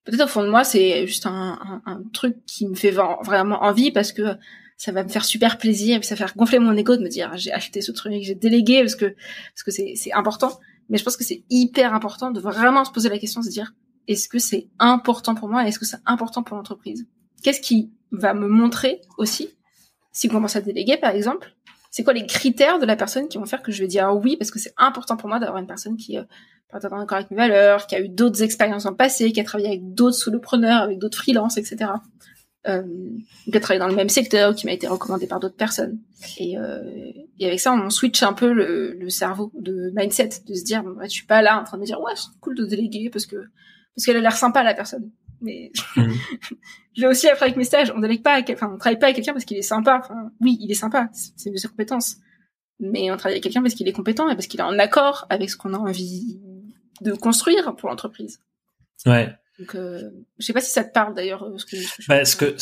peut-être au fond de moi, c'est juste un, truc qui me fait vraiment envie parce que ça va me faire super plaisir, et ça va faire gonfler mon ego de me dire j'ai acheté ce truc, j'ai délégué parce que parce que c'est important. Mais je pense que c'est hyper important de vraiment se poser la question, de se dire est-ce que c'est important pour moi, est-ce que c'est important pour l'entreprise? Qu'est-ce qui va me montrer aussi si on commence à déléguer par exemple? C'est quoi les critères de la personne qui vont faire que je vais dire oui parce que c'est important pour moi d'avoir une personne qui euh, partage encore avec mes valeurs, qui a eu d'autres expériences dans le passé, qui a travaillé avec d'autres solopreneurs, avec d'autres freelances, etc. Euh, qui a travaillé dans le même secteur, qui m'a été recommandé par d'autres personnes. Et, euh, et avec ça, on switch un peu le, le cerveau de mindset, de se dire, bon, je suis pas là en train de me dire, ouais, c'est cool de déléguer parce que parce qu'elle a l'air sympa la personne. Mais <laughs> mmh. je l'ai aussi appris avec mes stages. On délègue pas, enfin, on travaille pas avec quelqu'un parce qu'il est sympa. Enfin, oui, il est sympa, c'est de ses compétences. Mais on travaille avec quelqu'un parce qu'il est compétent et parce qu'il est en accord avec ce qu'on a envie de construire pour l'entreprise.
Ouais.
Donc, euh, je sais pas si ça te parle d'ailleurs. Euh, ce que,
ce que, bah, ce, que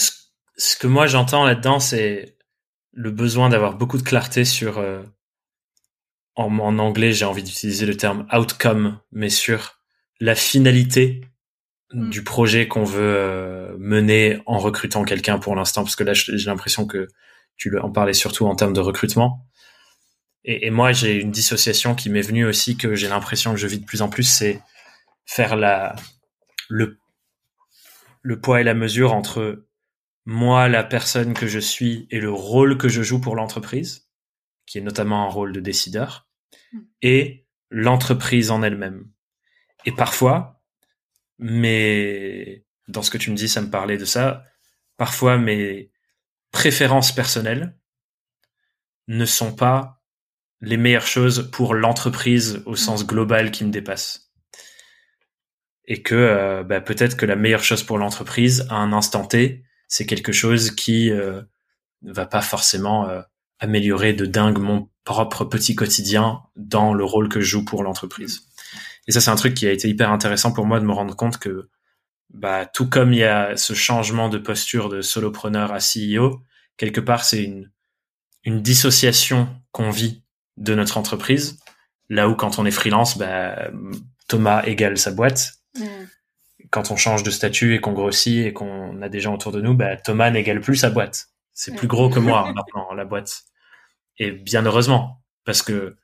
ce, que moi j'entends là-dedans, c'est le besoin d'avoir beaucoup de clarté sur. Euh, en, en anglais, j'ai envie d'utiliser le terme outcome, mais sur la finalité Mm. du projet qu'on veut euh, mener en recrutant quelqu'un pour l'instant parce que là j'ai l'impression que tu en parlais surtout en termes de recrutement et, et moi j'ai une dissociation qui m'est venue aussi que j'ai l'impression que je vis de plus en plus c'est faire la le le poids et la mesure entre moi la personne que je suis et le rôle que je joue pour l'entreprise qui est notamment un rôle de décideur mm. et l'entreprise en elle-même et parfois mais dans ce que tu me dis, ça me parlait de ça. Parfois, mes préférences personnelles ne sont pas les meilleures choses pour l'entreprise au sens global qui me dépasse. Et que euh, bah, peut-être que la meilleure chose pour l'entreprise à un instant T, c'est quelque chose qui euh, ne va pas forcément euh, améliorer de dingue mon propre petit quotidien dans le rôle que je joue pour l'entreprise. Et ça, c'est un truc qui a été hyper intéressant pour moi de me rendre compte que, bah, tout comme il y a ce changement de posture de solopreneur à CEO, quelque part, c'est une, une dissociation qu'on vit de notre entreprise. Là où quand on est freelance, bah, Thomas égale sa boîte. Mm. Quand on change de statut et qu'on grossit et qu'on a des gens autour de nous, bah, Thomas n'égale plus sa boîte. C'est plus gros que moi <laughs> maintenant, la boîte. Et bien heureusement, parce que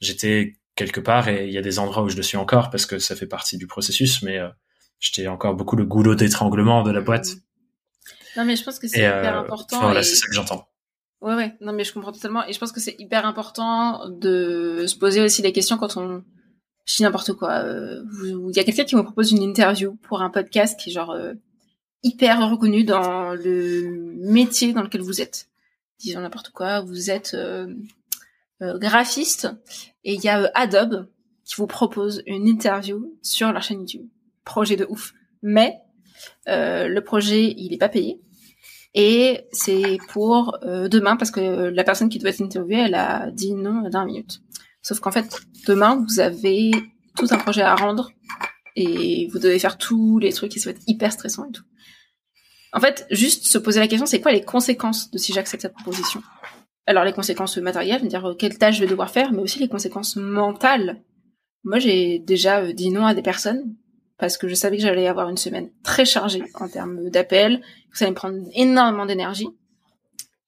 j'étais quelque part et il y a des endroits où je le suis encore parce que ça fait partie du processus, mais euh, j'étais encore beaucoup le goulot d'étranglement de la boîte. Mmh.
Non, mais je pense que c'est hyper euh, important.
Voilà, c'est ça que j'entends.
Ouais, ouais. Non, mais je comprends totalement. Et je pense que c'est hyper important de se poser aussi les questions quand on, je dis n'importe quoi. Euh, il y a quelqu'un qui me propose une interview pour un podcast qui est genre hyper reconnu dans le métier dans lequel vous êtes. Disons n'importe quoi. Vous êtes euh, graphiste et il y a euh, Adobe qui vous propose une interview sur leur chaîne YouTube. Projet de ouf. Mais euh, le projet, il est pas payé. Et c'est pour demain parce que la personne qui doit être interviewée, elle a dit non d'un minute. Sauf qu'en fait, demain, vous avez tout un projet à rendre et vous devez faire tous les trucs qui ça hyper stressant et tout. En fait, juste se poser la question, c'est quoi les conséquences de si j'accepte cette proposition? Alors les conséquences matérielles, dire euh, quelle tâche je vais devoir faire, mais aussi les conséquences mentales. Moi, j'ai déjà euh, dit non à des personnes parce que je savais que j'allais avoir une semaine très chargée en termes d'appels, que ça allait me prendre énormément d'énergie.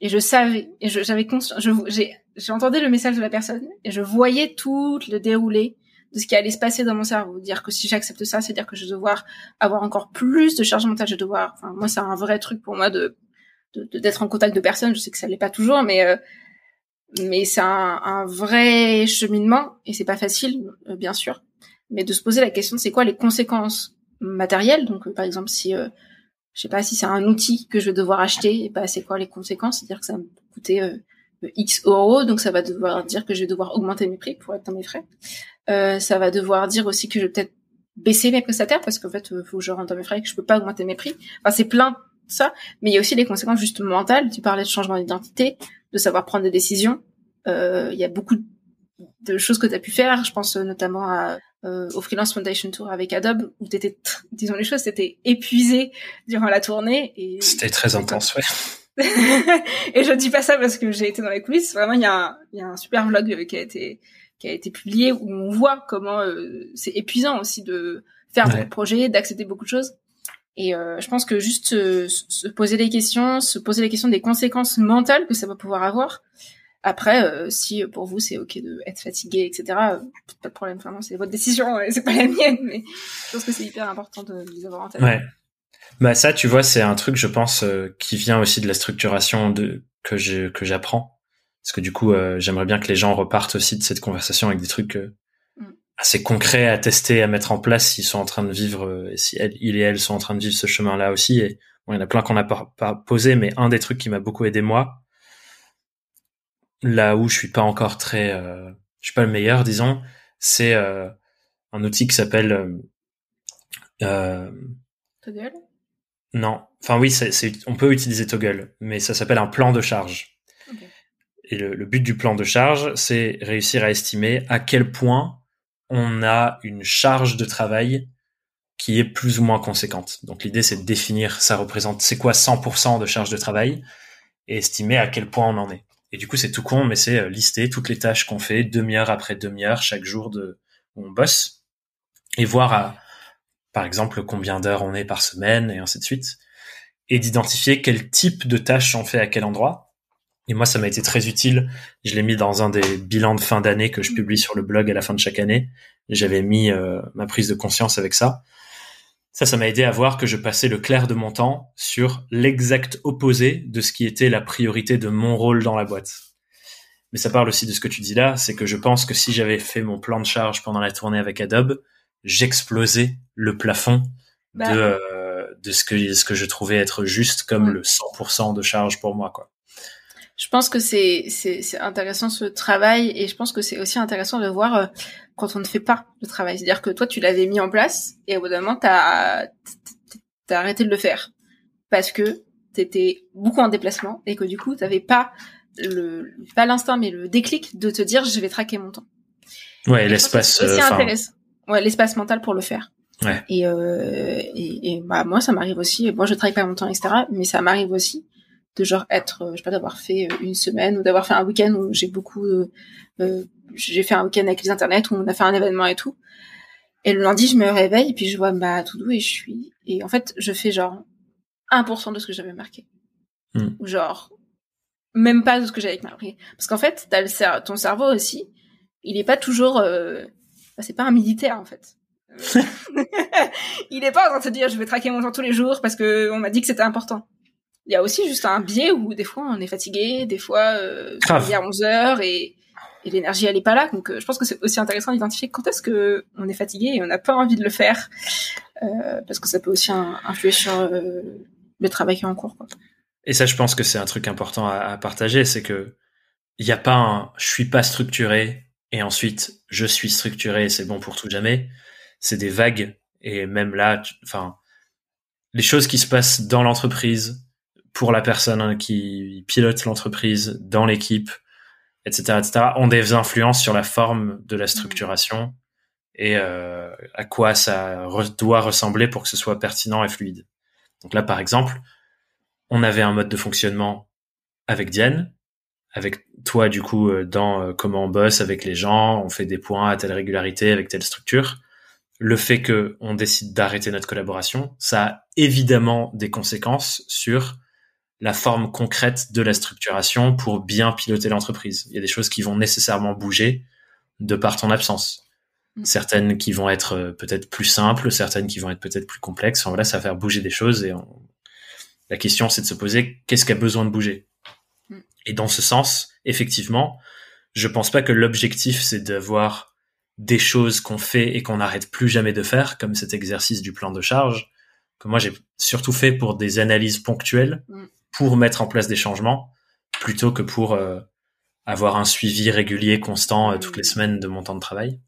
Et je savais, et j'avais conscience, j'ai, entendu le message de la personne et je voyais tout le déroulé de ce qui allait se passer dans mon cerveau. Dire que si j'accepte ça, c'est dire que je vais devoir avoir encore plus de charge mentale. Je vais devoir, enfin, moi, c'est un vrai truc pour moi de d'être en contact de personnes. Je sais que ça l'est pas toujours, mais euh, mais c'est un, un, vrai cheminement et c'est pas facile, euh, bien sûr. Mais de se poser la question, c'est quoi les conséquences matériels. Donc, par exemple, si je sais pas si c'est un outil que je vais devoir acheter, et bah c'est quoi les conséquences C'est-à-dire que ça va me coûter X euros, donc ça va devoir dire que je vais devoir augmenter mes prix pour être dans mes frais. Euh, ça va devoir dire aussi que je vais peut-être baisser mes prestataires parce qu'en fait, il faut que je rentre dans mes frais et que je peux pas augmenter mes prix. Enfin, c'est plein de ça, mais il y a aussi les conséquences juste mentales. Tu parlais de changement d'identité, de savoir prendre des décisions. Euh, il y a beaucoup de choses que tu as pu faire. Je pense notamment à, euh, au Freelance Foundation Tour avec Adobe, où t'étais, disons les choses, t'étais épuisé durant la tournée. et
C'était très intense, ouais. <laughs>
et je dis pas ça parce que j'ai été dans les coulisses. Vraiment, il y a un, il y a un super vlog qui a été qui a été publié où on voit comment euh, c'est épuisant aussi de faire ouais. beaucoup de projets, d'accepter beaucoup de choses. Et euh, je pense que juste euh, se poser les questions, se poser les questions des conséquences mentales que ça va pouvoir avoir. Après, euh, si pour vous c'est ok de être fatigué, etc., pas de problème. Vraiment, c'est votre décision, c'est pas la mienne. Mais je pense que c'est hyper important de, les avoir en tête.
Ouais. Bah ça, tu vois, c'est un truc, je pense, euh, qui vient aussi de la structuration de que je que j'apprends, parce que du coup, euh, j'aimerais bien que les gens repartent aussi de cette conversation avec des trucs euh, mm. assez concrets à tester, à mettre en place s'ils sont en train de vivre, si elles, ils et elles sont en train de vivre ce chemin-là aussi. Et bon, il y en a plein qu'on n'a pas, pas posé, mais un des trucs qui m'a beaucoup aidé moi, là où je suis pas encore très, je suis pas le meilleur, disons, c'est un outil qui s'appelle
euh,
non, enfin oui, c'est, on peut utiliser Toggle, mais ça s'appelle un plan de charge. Okay. Et le, le, but du plan de charge, c'est réussir à estimer à quel point on a une charge de travail qui est plus ou moins conséquente. Donc l'idée, c'est de définir, ça représente, c'est quoi 100% de charge de travail, et estimer à quel point on en est. Et du coup, c'est tout con, mais c'est euh, lister toutes les tâches qu'on fait demi-heure après demi-heure chaque jour de, où on bosse, et voir à, par exemple combien d'heures on est par semaine et ainsi de suite, et d'identifier quel type de tâches on fait à quel endroit. Et moi, ça m'a été très utile. Je l'ai mis dans un des bilans de fin d'année que je publie sur le blog à la fin de chaque année. J'avais mis euh, ma prise de conscience avec ça. Ça, ça m'a aidé à voir que je passais le clair de mon temps sur l'exact opposé de ce qui était la priorité de mon rôle dans la boîte. Mais ça parle aussi de ce que tu dis là, c'est que je pense que si j'avais fait mon plan de charge pendant la tournée avec Adobe, j'explosais le plafond bah, de, euh, de ce que, ce que je trouvais être juste comme ouais. le 100% de charge pour moi, quoi.
Je pense que c'est intéressant ce travail et je pense que c'est aussi intéressant de voir euh, quand on ne fait pas le travail. C'est-à-dire que toi, tu l'avais mis en place et au bout d'un moment, t'as, t'as arrêté de le faire parce que t'étais beaucoup en déplacement et que du coup, t'avais pas le, pas l'instinct, mais le déclic de te dire, je vais traquer mon temps.
Ouais, l'espace.
C'est euh, intéressant ouais, l'espace mental pour le faire.
Ouais.
Et, euh, et, et bah moi ça m'arrive aussi. Moi je travaille pas longtemps etc. Mais ça m'arrive aussi de genre être, je sais pas, d'avoir fait une semaine ou d'avoir fait un week-end où j'ai beaucoup, euh, j'ai fait un week-end avec les internets où on a fait un événement et tout. Et le lundi je me réveille et puis je vois ma to do et je suis et en fait je fais genre 1% de ce que j'avais marqué.
Mm.
Ou genre même pas de ce que j'avais marqué. Parce qu'en fait t'as le ton cerveau aussi, il est pas toujours euh, bah, c'est pas un militaire en fait. <laughs> il est pas en train de se dire je vais traquer mon temps tous les jours parce que on m'a dit que c'était important. Il y a aussi juste un biais où des fois on est fatigué, des fois euh, il y a 11 heures et, et l'énergie elle est pas là. Donc euh, je pense que c'est aussi intéressant d'identifier quand est-ce que on est fatigué et on n'a pas envie de le faire euh, parce que ça peut aussi influer sur euh, le travail qui est en cours.
Et ça je pense que c'est un truc important à, partager, c'est que il y a pas un je suis pas structuré et ensuite je suis structuré, c'est bon pour tout jamais. C'est des vagues et même là, enfin, les choses qui se passent dans l'entreprise pour la personne qui pilote l'entreprise, dans l'équipe, etc., etc., ont des influences sur la forme de la structuration et euh, à quoi ça re doit ressembler pour que ce soit pertinent et fluide. Donc là, par exemple, on avait un mode de fonctionnement avec Diane avec toi du coup euh, dans euh, comment on bosse avec les gens, on fait des points à telle régularité avec telle structure. Le fait que on décide d'arrêter notre collaboration, ça a évidemment des conséquences sur la forme concrète de la structuration pour bien piloter l'entreprise. Il y a des choses qui vont nécessairement bouger de par ton absence. Mm. Certaines qui vont être euh, peut-être plus simples, certaines qui vont être peut-être plus complexes. Enfin, voilà, ça va faire bouger des choses et on... la question c'est de se poser qu'est-ce qui a besoin de bouger? Et dans ce sens, effectivement, je pense pas que l'objectif c'est d'avoir des choses qu'on fait et qu'on n'arrête plus jamais de faire, comme cet exercice du plan de charge, que moi j'ai surtout fait pour des analyses ponctuelles,
Mm.
Pour mettre en place des changements, plutôt que pour euh, avoir un suivi régulier, constant, euh, toutes les semaines de mon temps de travail.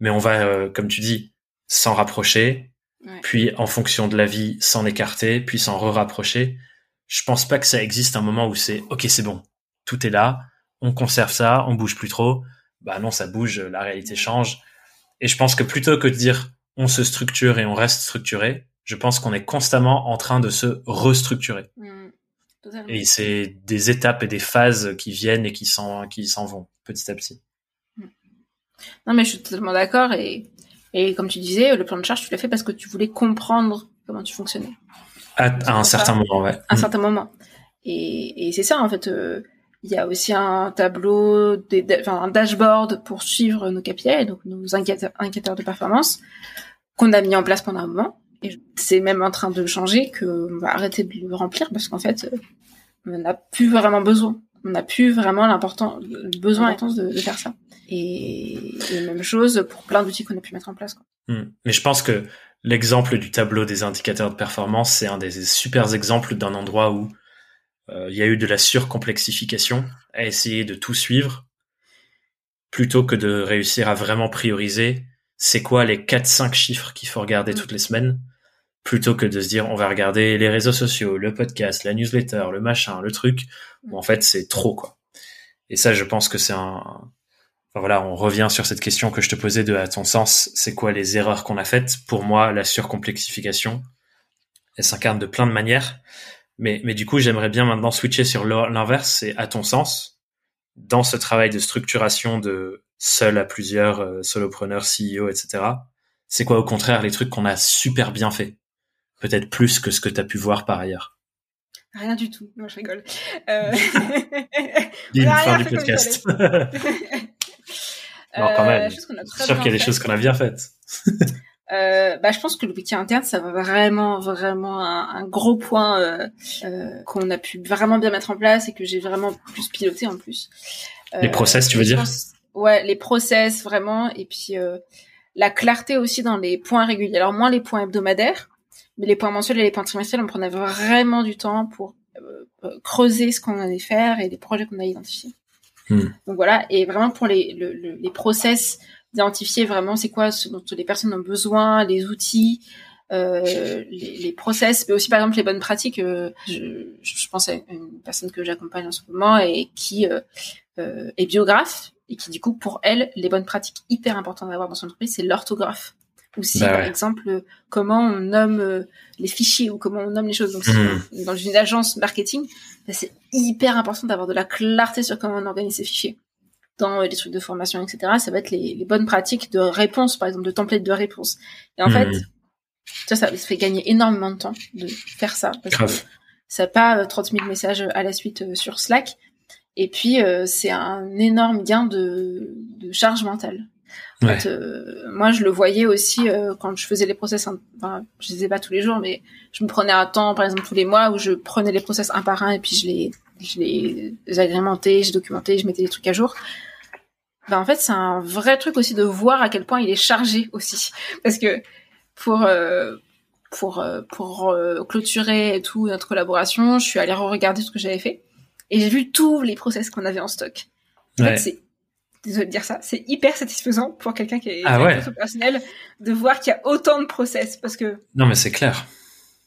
Mais on va, euh, comme tu dis, s'en rapprocher,
Ouais.
puis en fonction de la vie, s'en écarter, puis s'en re-rapprocher. Je pense pas que ça existe un moment où c'est ok, c'est bon, tout est là, on conserve ça, on bouge plus trop. Bah non, ça bouge, la réalité change. Et je pense que plutôt que de dire on se structure et on reste structuré, je pense qu'on est constamment en train de se restructurer.
Mm.
Et c'est des étapes et des phases qui viennent et qui s'en qui s'en vont petit à petit.
Non, mais je suis totalement d'accord. Et, et comme tu disais, le plan de charge, tu l'as fait parce que tu voulais comprendre comment tu fonctionnais
À, à un certain
ça.
moment, ouais.
à un
Mm.
certain moment. Et, et c'est ça, en fait. euh, Il y a aussi un tableau, des, da- enfin, un dashboard pour suivre nos KPI, donc nos indicateurs de performance, qu'on a mis en place pendant un moment. Et c'est même en train de changer qu'on va arrêter de le remplir parce qu'en fait, euh, on n'a plus vraiment besoin. On n'a plus vraiment l'important, le besoin intense de, de faire ça. Et, et même chose pour plein d'outils qu'on a pu mettre en place. Quoi.
Hmm. Mais je pense que l'exemple du tableau des indicateurs de performance, c'est un des super exemples d'un endroit où euh, il y a eu de la surcomplexification à essayer de tout suivre, plutôt que de réussir à vraiment prioriser c'est quoi les 4-5 chiffres qu'il faut regarder
Mm.
toutes les semaines, plutôt que de se dire on va regarder les réseaux sociaux, le podcast, la newsletter, le machin, le truc, en fait c'est trop quoi. Et ça, je pense que c'est un, voilà, on revient sur cette question que je te posais de, à ton sens, c'est quoi les erreurs qu'on a faites? Pour moi, la surcomplexification, elle s'incarne de plein de manières. Mais, mais du coup, j'aimerais bien maintenant switcher sur l'inverse. C'est à ton sens, dans ce travail de structuration de seul à plusieurs, euh, solopreneurs, CEO, etc. C'est quoi au contraire les trucs qu'on a super bien fait Peut-être plus que ce que tu as pu voir par ailleurs.
Rien du tout. Non, je rigole. Euh... <laughs> <laughs> A
fin du podcast.
Euh, <laughs>
Non, quand même.
qu'on a
Je suis sûr qu'il y a des choses qu'on a bien faites.
Euh, bah, je pense que le wiki interne, ça va vraiment, vraiment un, un gros point euh, euh, qu'on a pu vraiment bien mettre en place et que j'ai vraiment plus piloté en plus. Euh,
Les process, tu veux dire
pense- Ouais, les process vraiment, et puis euh, la clarté aussi dans les points réguliers. Alors moins les points hebdomadaires, mais les points mensuels et les points trimestriels, on prenait vraiment du temps pour euh, euh, creuser ce qu'on allait faire et les projets qu'on a identifiés.
Hmm.
Donc voilà, et vraiment pour les, le, le- les process, d'identifier vraiment c'est quoi ce dont les personnes ont besoin, les outils, euh, les, les process, mais aussi par exemple les bonnes pratiques. euh, je, je pense à une personne que j'accompagne en ce moment et qui euh, est biographe et qui du coup pour elle les bonnes pratiques hyper importantes à avoir dans son entreprise c'est l'orthographe. Ou si
Bah
par exemple euh, comment on nomme euh, les fichiers ou comment on nomme les choses. Donc on- dans une agence marketing, bah, c'est hyper important d'avoir de la clarté sur comment on organise ces fichiers dans euh, les trucs de formation, etc. Ça va être les, les bonnes pratiques de réponse, par exemple, de template de réponse. Et en fait, ça, ça fait gagner énormément de temps de faire ça. Parce
Grave.
que ça n'a pas euh, 30 000 messages à la suite sur Slack. Et puis, euh, c'est un énorme gain de, de charge mentale. En
Ouais.
fait, euh, moi, je le voyais aussi euh, quand je faisais les process. Enfin, je les faisais pas tous les jours, mais je me prenais un temps, par exemple, tous les mois où je prenais les process un par un et puis je les, je les agrémentais, je documentais, je mettais les trucs à jour. Ben, en fait, c'est un vrai truc aussi de voir à quel point il est chargé aussi. <laughs> Parce que pour, euh, pour, euh, pour euh, clôturer et tout notre collaboration, je suis allée re-regarder ce que j'avais fait et j'ai vu tous les process qu'on avait en stock. En
Ouais.
fait, c'est désolé de dire ça, c'est hyper satisfaisant pour quelqu'un qui est
Ah ouais.
personnel de voir qu'il y a autant de process parce que
Non, mais c'est clair.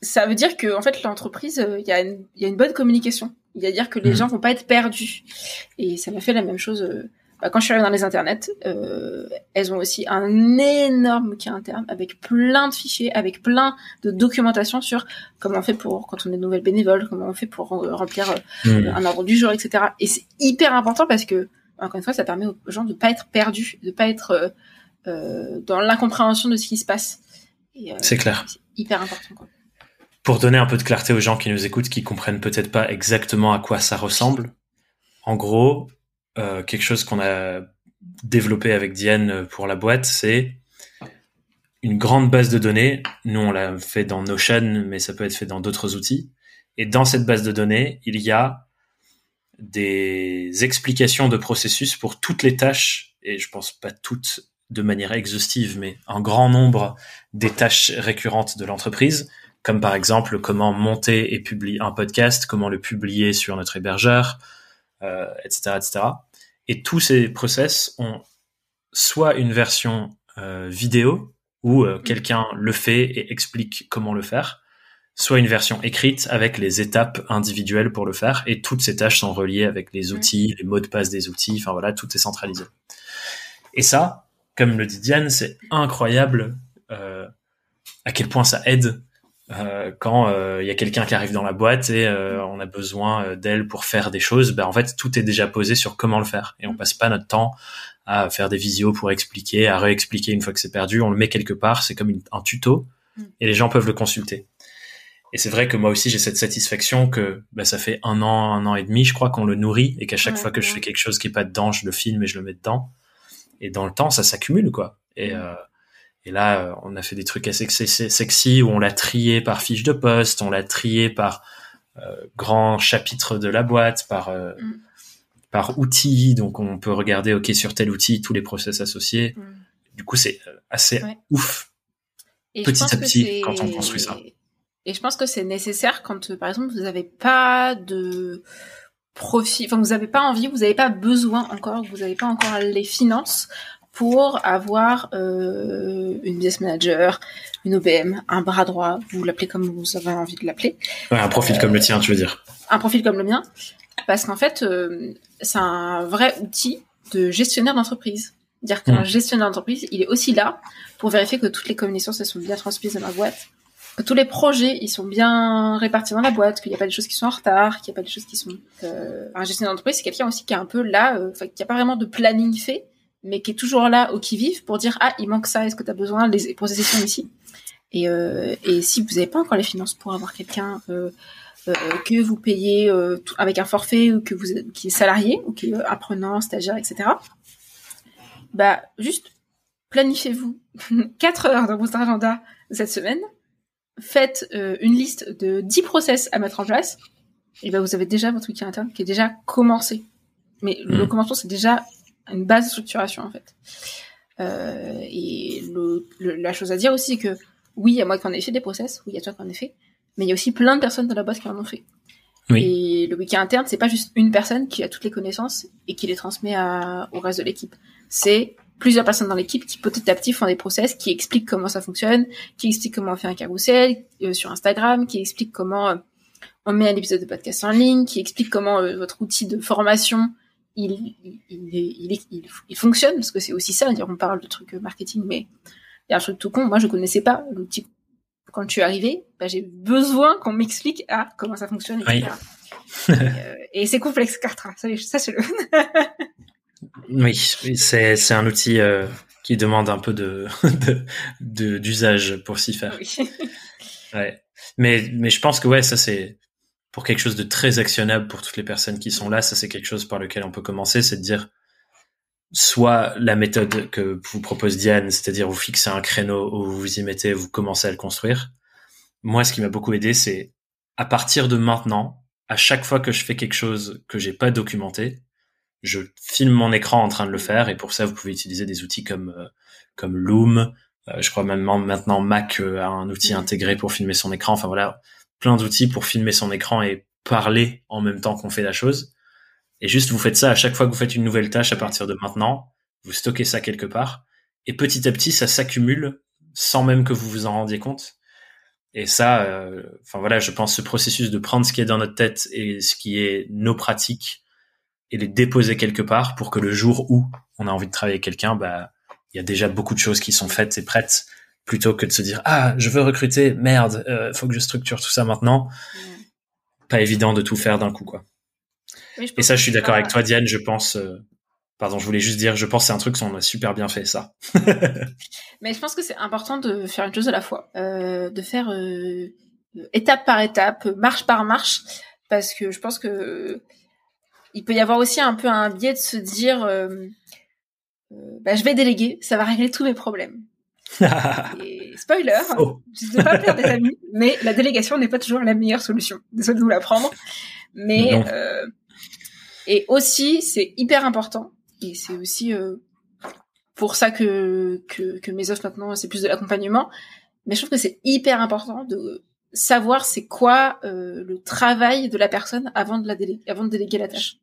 ça veut dire que en fait l'entreprise euh, il y a une il y a une bonne communication il y a dire que les
Mhm.
gens vont pas être perdus et ça m'a fait la même chose euh, bah, quand je suis arrivée dans les internets euh, elles ont aussi un énorme outil interne avec plein de fichiers avec plein de documentation sur comment on fait pour quand on est nouvelle bénévole comment on fait pour remplir euh,
Mhm.
un ordre du jour etc et c'est hyper important parce que encore une fois ça permet aux gens de pas être perdus de pas être euh, euh, dans l'incompréhension de ce qui se passe euh,
C'est clair.
c'est hyper important quoi.
Pour donner un peu de clarté aux gens qui nous écoutent, qui comprennent peut-être pas exactement à quoi ça ressemble, en gros, euh, quelque chose qu'on a développé avec Diane pour la boîte, c'est une grande base de données. Nous, on l'a fait dans Notion, mais ça peut être fait dans d'autres outils. Et dans cette base de données, il y a des explications de processus pour toutes les tâches et je pense pas toutes de manière exhaustive, mais un grand nombre des tâches récurrentes de l'entreprise, comme par exemple comment monter et publier un podcast, comment le publier sur notre hébergeur, euh, etc., etc. Et tous ces process ont soit une version euh, vidéo où euh, quelqu'un le fait et explique comment le faire, soit une version écrite avec les étapes individuelles pour le faire. Et toutes ces tâches sont reliées avec les outils, les mots de passe des outils. Enfin voilà, tout est centralisé. Et ça, comme le dit Diane, c'est incroyable euh, à quel point ça aide euh, quand il euh, y a quelqu'un qui arrive dans la boîte et euh, on a besoin d'elle pour faire des choses. Ben en fait, tout est déjà posé sur comment le faire et on passe pas notre temps à faire des visios pour expliquer, à réexpliquer une fois que c'est perdu. On le met quelque part, c'est comme un tuto mm. et les gens peuvent le consulter. Et c'est vrai que moi aussi j'ai cette satisfaction que bah, ça fait un an, un an et demi, je crois qu'on le nourrit et qu'à chaque fois que je fais quelque chose qui est pas dedans, je le filme et je le mets dedans. Et dans le temps, ça s'accumule quoi. Et, mm. euh, et là, on a fait des trucs assez sexy où on l'a trié par fiche de poste, on l'a trié par euh, grand chapitre de la boîte, par euh, mm. par outil. Donc on peut regarder ok sur tel outil tous les process associés. Mm. Du coup, c'est euh, assez ouf. petit à petit quand on construit ça.
Et je pense que c'est nécessaire quand, euh, par exemple, vous n'avez pas de profit, enfin, vous n'avez pas envie, vous n'avez pas besoin encore, vous n'avez pas encore les finances pour avoir euh, une business manager, une OBM, un bras droit, vous l'appelez comme vous avez envie de l'appeler.
Ouais, un profil comme le tien, tu veux dire.
Un profil comme le mien, parce qu'en fait, euh, c'est un vrai outil de gestionnaire d'entreprise. Dire qu'un hmm. gestionnaire d'entreprise, il est aussi là pour vérifier que toutes les communications sont bien transmises dans la boîte, tous les projets ils sont bien répartis dans la boîte, qu'il n'y a pas des choses qui sont en retard, qu'il n'y a pas des choses qui sont. Euh... Un gestionnaire d'entreprise, c'est quelqu'un aussi qui est un peu là, euh, qui a pas vraiment de planning fait, mais qui est toujours là au qui vive pour dire ah il manque ça, est-ce que tu as besoin les sessions ici? Et, euh, et si vous n'avez pas encore les finances pour avoir quelqu'un euh, euh, que vous payez avec un forfait ou que vous qui est salarié ou qui est apprenant, stagiaire, etc. Bah juste planifiez-vous <laughs> 4 heures dans votre agenda cette semaine faites euh, une liste de 10 process à mettre en place, et ben vous avez déjà votre wiki interne qui est déjà commencé. Mais le hmm. commencement, c'est déjà une base de structuration, en fait. Euh, et le, la chose à dire aussi, c'est que oui, il y a moi qui en ai fait des process, oui, il y a toi qui en ai fait, mais il y a aussi plein de personnes dans la boîte qui en ont fait. Oui. Et le wiki interne, c'est pas juste une personne qui a toutes les connaissances et qui les transmet à, au reste de l'équipe. C'est plusieurs personnes dans l'équipe qui petit à petit font des process, qui expliquent comment ça fonctionne, qui expliquent comment on fait un carrousel euh, sur Instagram, qui expliquent comment euh, on met un épisode de podcast en ligne, qui expliquent comment euh, votre outil de formation il, il, il, il, il fonctionne, parce que c'est aussi ça, on parle de trucs marketing, mais il y a un truc tout con, moi je connaissais pas l'outil. Quand je suis arrivée, bah, j'ai besoin qu'on m'explique ah, comment ça fonctionne, etc. <laughs> et, c'est complexe, Cartra, ça, ça c'est le... <laughs>
Oui, c'est c'est un outil euh, qui demande un peu de <laughs> d'usage de, pour s'y faire. Oui. <laughs> ouais. Mais mais je pense que ouais, ça c'est pour quelque chose de très actionnable pour toutes les personnes qui sont là, ça c'est quelque chose par lequel on peut commencer, c'est de dire soit la méthode que vous propose Diane, c'est-à-dire vous fixez un créneau où vous vous y mettez, vous commencez à le construire. Moi, ce qui m'a beaucoup aidé, c'est à partir de maintenant, à chaque fois que je fais quelque chose que j'ai pas documenté, je filme mon écran en train de le faire et pour ça vous pouvez utiliser des outils comme euh, comme Loom. Euh, je crois même maintenant Mac euh, a un outil intégré pour filmer son écran. Enfin voilà, plein d'outils pour filmer son écran et parler en même temps qu'on fait la chose. Et juste vous faites ça à chaque fois que vous faites une nouvelle tâche à partir de maintenant. Vous stockez ça quelque part et petit à petit ça s'accumule sans même que vous vous en rendiez compte. Et ça, enfin voilà, je pense ce processus de prendre ce qui est dans notre tête et ce qui est nos pratiques et les déposer quelque part pour que le jour où on a envie de travailler avec quelqu'un, bah, il y a déjà beaucoup de choses qui sont faites et prêtes plutôt que de se dire ah je veux recruter merde euh, faut que je structure tout ça maintenant. Pas évident de tout faire d'un coup quoi. Et ça je suis d'accord avec toi Diane je pense euh, pardon je voulais juste dire je pense c'est un truc qu'on a super bien fait ça. <laughs>
Mais je pense que c'est important de faire une chose à la fois euh, de faire étape par étape marche par marche parce que je pense que il peut y avoir aussi un peu un biais de se dire euh, euh, bah, je vais déléguer, ça va régler tous mes problèmes. <laughs> Et spoiler, je ne pas perdre des amis, mais la délégation n'est pas toujours la meilleure solution. Désolé de vous l'apprendre. Mais euh, et aussi, c'est hyper important. Et c'est aussi, pour ça que, que, que mes offres maintenant, c'est plus de l'accompagnement. Mais je trouve que c'est hyper important de savoir c'est quoi euh, le travail de la personne avant de la avant de déléguer la tâche.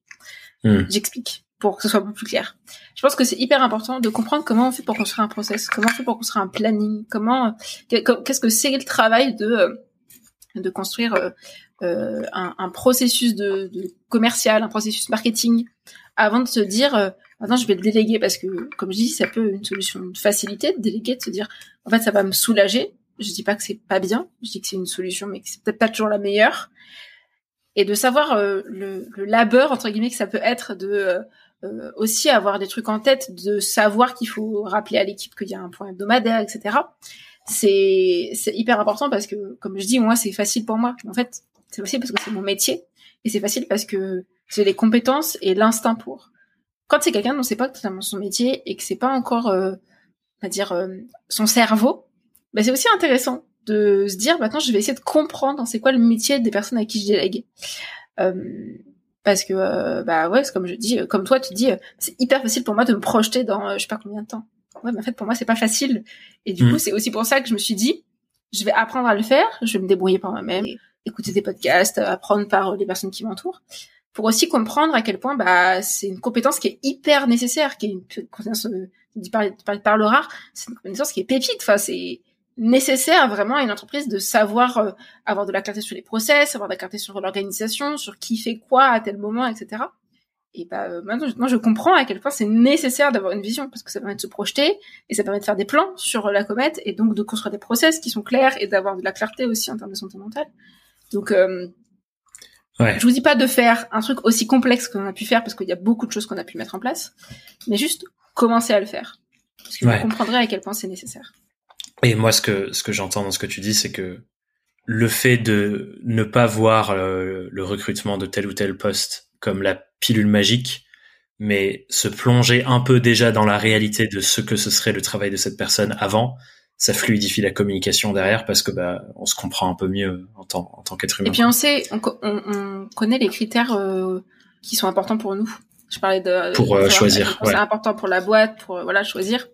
Hmm. J'explique pour que ce soit beaucoup plus clair. Je pense que c'est hyper important de comprendre comment on fait pour construire un process, comment on fait pour construire un planning, comment qu'est-ce que c'est le travail de de construire euh, euh, un, processus de, commercial, un processus marketing, avant de se dire euh, maintenant je vais le déléguer parce que comme je dis c'est un peu une solution de facilité de déléguer de se dire en fait ça va me soulager je dis pas que c'est pas bien je dis que c'est une solution mais que c'est peut-être pas toujours la meilleure et de savoir euh, le, le, labeur entre guillemets que ça peut être de euh, euh, aussi avoir des trucs en tête de savoir qu'il faut rappeler à l'équipe qu'il y a un point hebdomadaire etc c'est c'est hyper important parce que comme je dis moi c'est facile pour moi en fait c'est facile parce que c'est mon métier et c'est facile parce que j'ai les compétences et l'instinct pour. Quand c'est quelqu'un dont c'est pas totalement son métier et que c'est pas encore, euh, à dire, euh, son cerveau, bah c'est aussi intéressant de se dire maintenant je vais essayer de comprendre c'est quoi le métier des personnes à qui je délègue. Euh, parce que euh, bah ouais, c'est comme je dis, comme toi tu dis, c'est hyper facile pour moi de me projeter dans je sais pas combien de temps. Ouais, mais en fait pour moi c'est pas facile. Et du mmh. coup c'est aussi pour ça que je me suis dit, je vais apprendre à le faire, je vais me débrouiller par moi-même, écouter des podcasts, apprendre par les personnes qui m'entourent pour aussi comprendre à quel point bah c'est une compétence qui est hyper nécessaire, qui est une compétence euh, par, par, le rare, c'est une compétence qui est pépite. Enfin, c'est nécessaire vraiment à une entreprise de savoir euh, avoir de la clarté sur les process, avoir de la clarté sur l'organisation, sur qui fait quoi à tel moment, etc. Et bah euh, maintenant, je comprends à quel point c'est nécessaire d'avoir une vision parce que ça permet de se projeter et ça permet de faire des plans sur la comète et donc de construire des process qui sont clairs et d'avoir de la clarté aussi en termes de santé mentale. Donc euh, Ouais. Je vous dis pas de faire un truc aussi complexe qu'on a pu faire parce qu'il y a beaucoup de choses qu'on a pu mettre en place, mais juste commencer à le faire. Parce que vous comprendrez à quel point c'est nécessaire.
Et moi, ce que, ce que j'entends dans ce que tu dis, c'est que le fait de ne pas voir euh, le recrutement de tel ou tel poste comme la pilule magique, mais se plonger un peu déjà dans la réalité de ce que ce serait le travail de cette personne avant, ça fluidifie la communication derrière parce que bah on se comprend un peu mieux en tant en tant qu'être humain.
Et puis on sait, on, on, connaît les critères euh, qui sont importants pour nous. Je parlais de
pour euh, choisir.
C'est important pour la boîte, pour voilà choisir.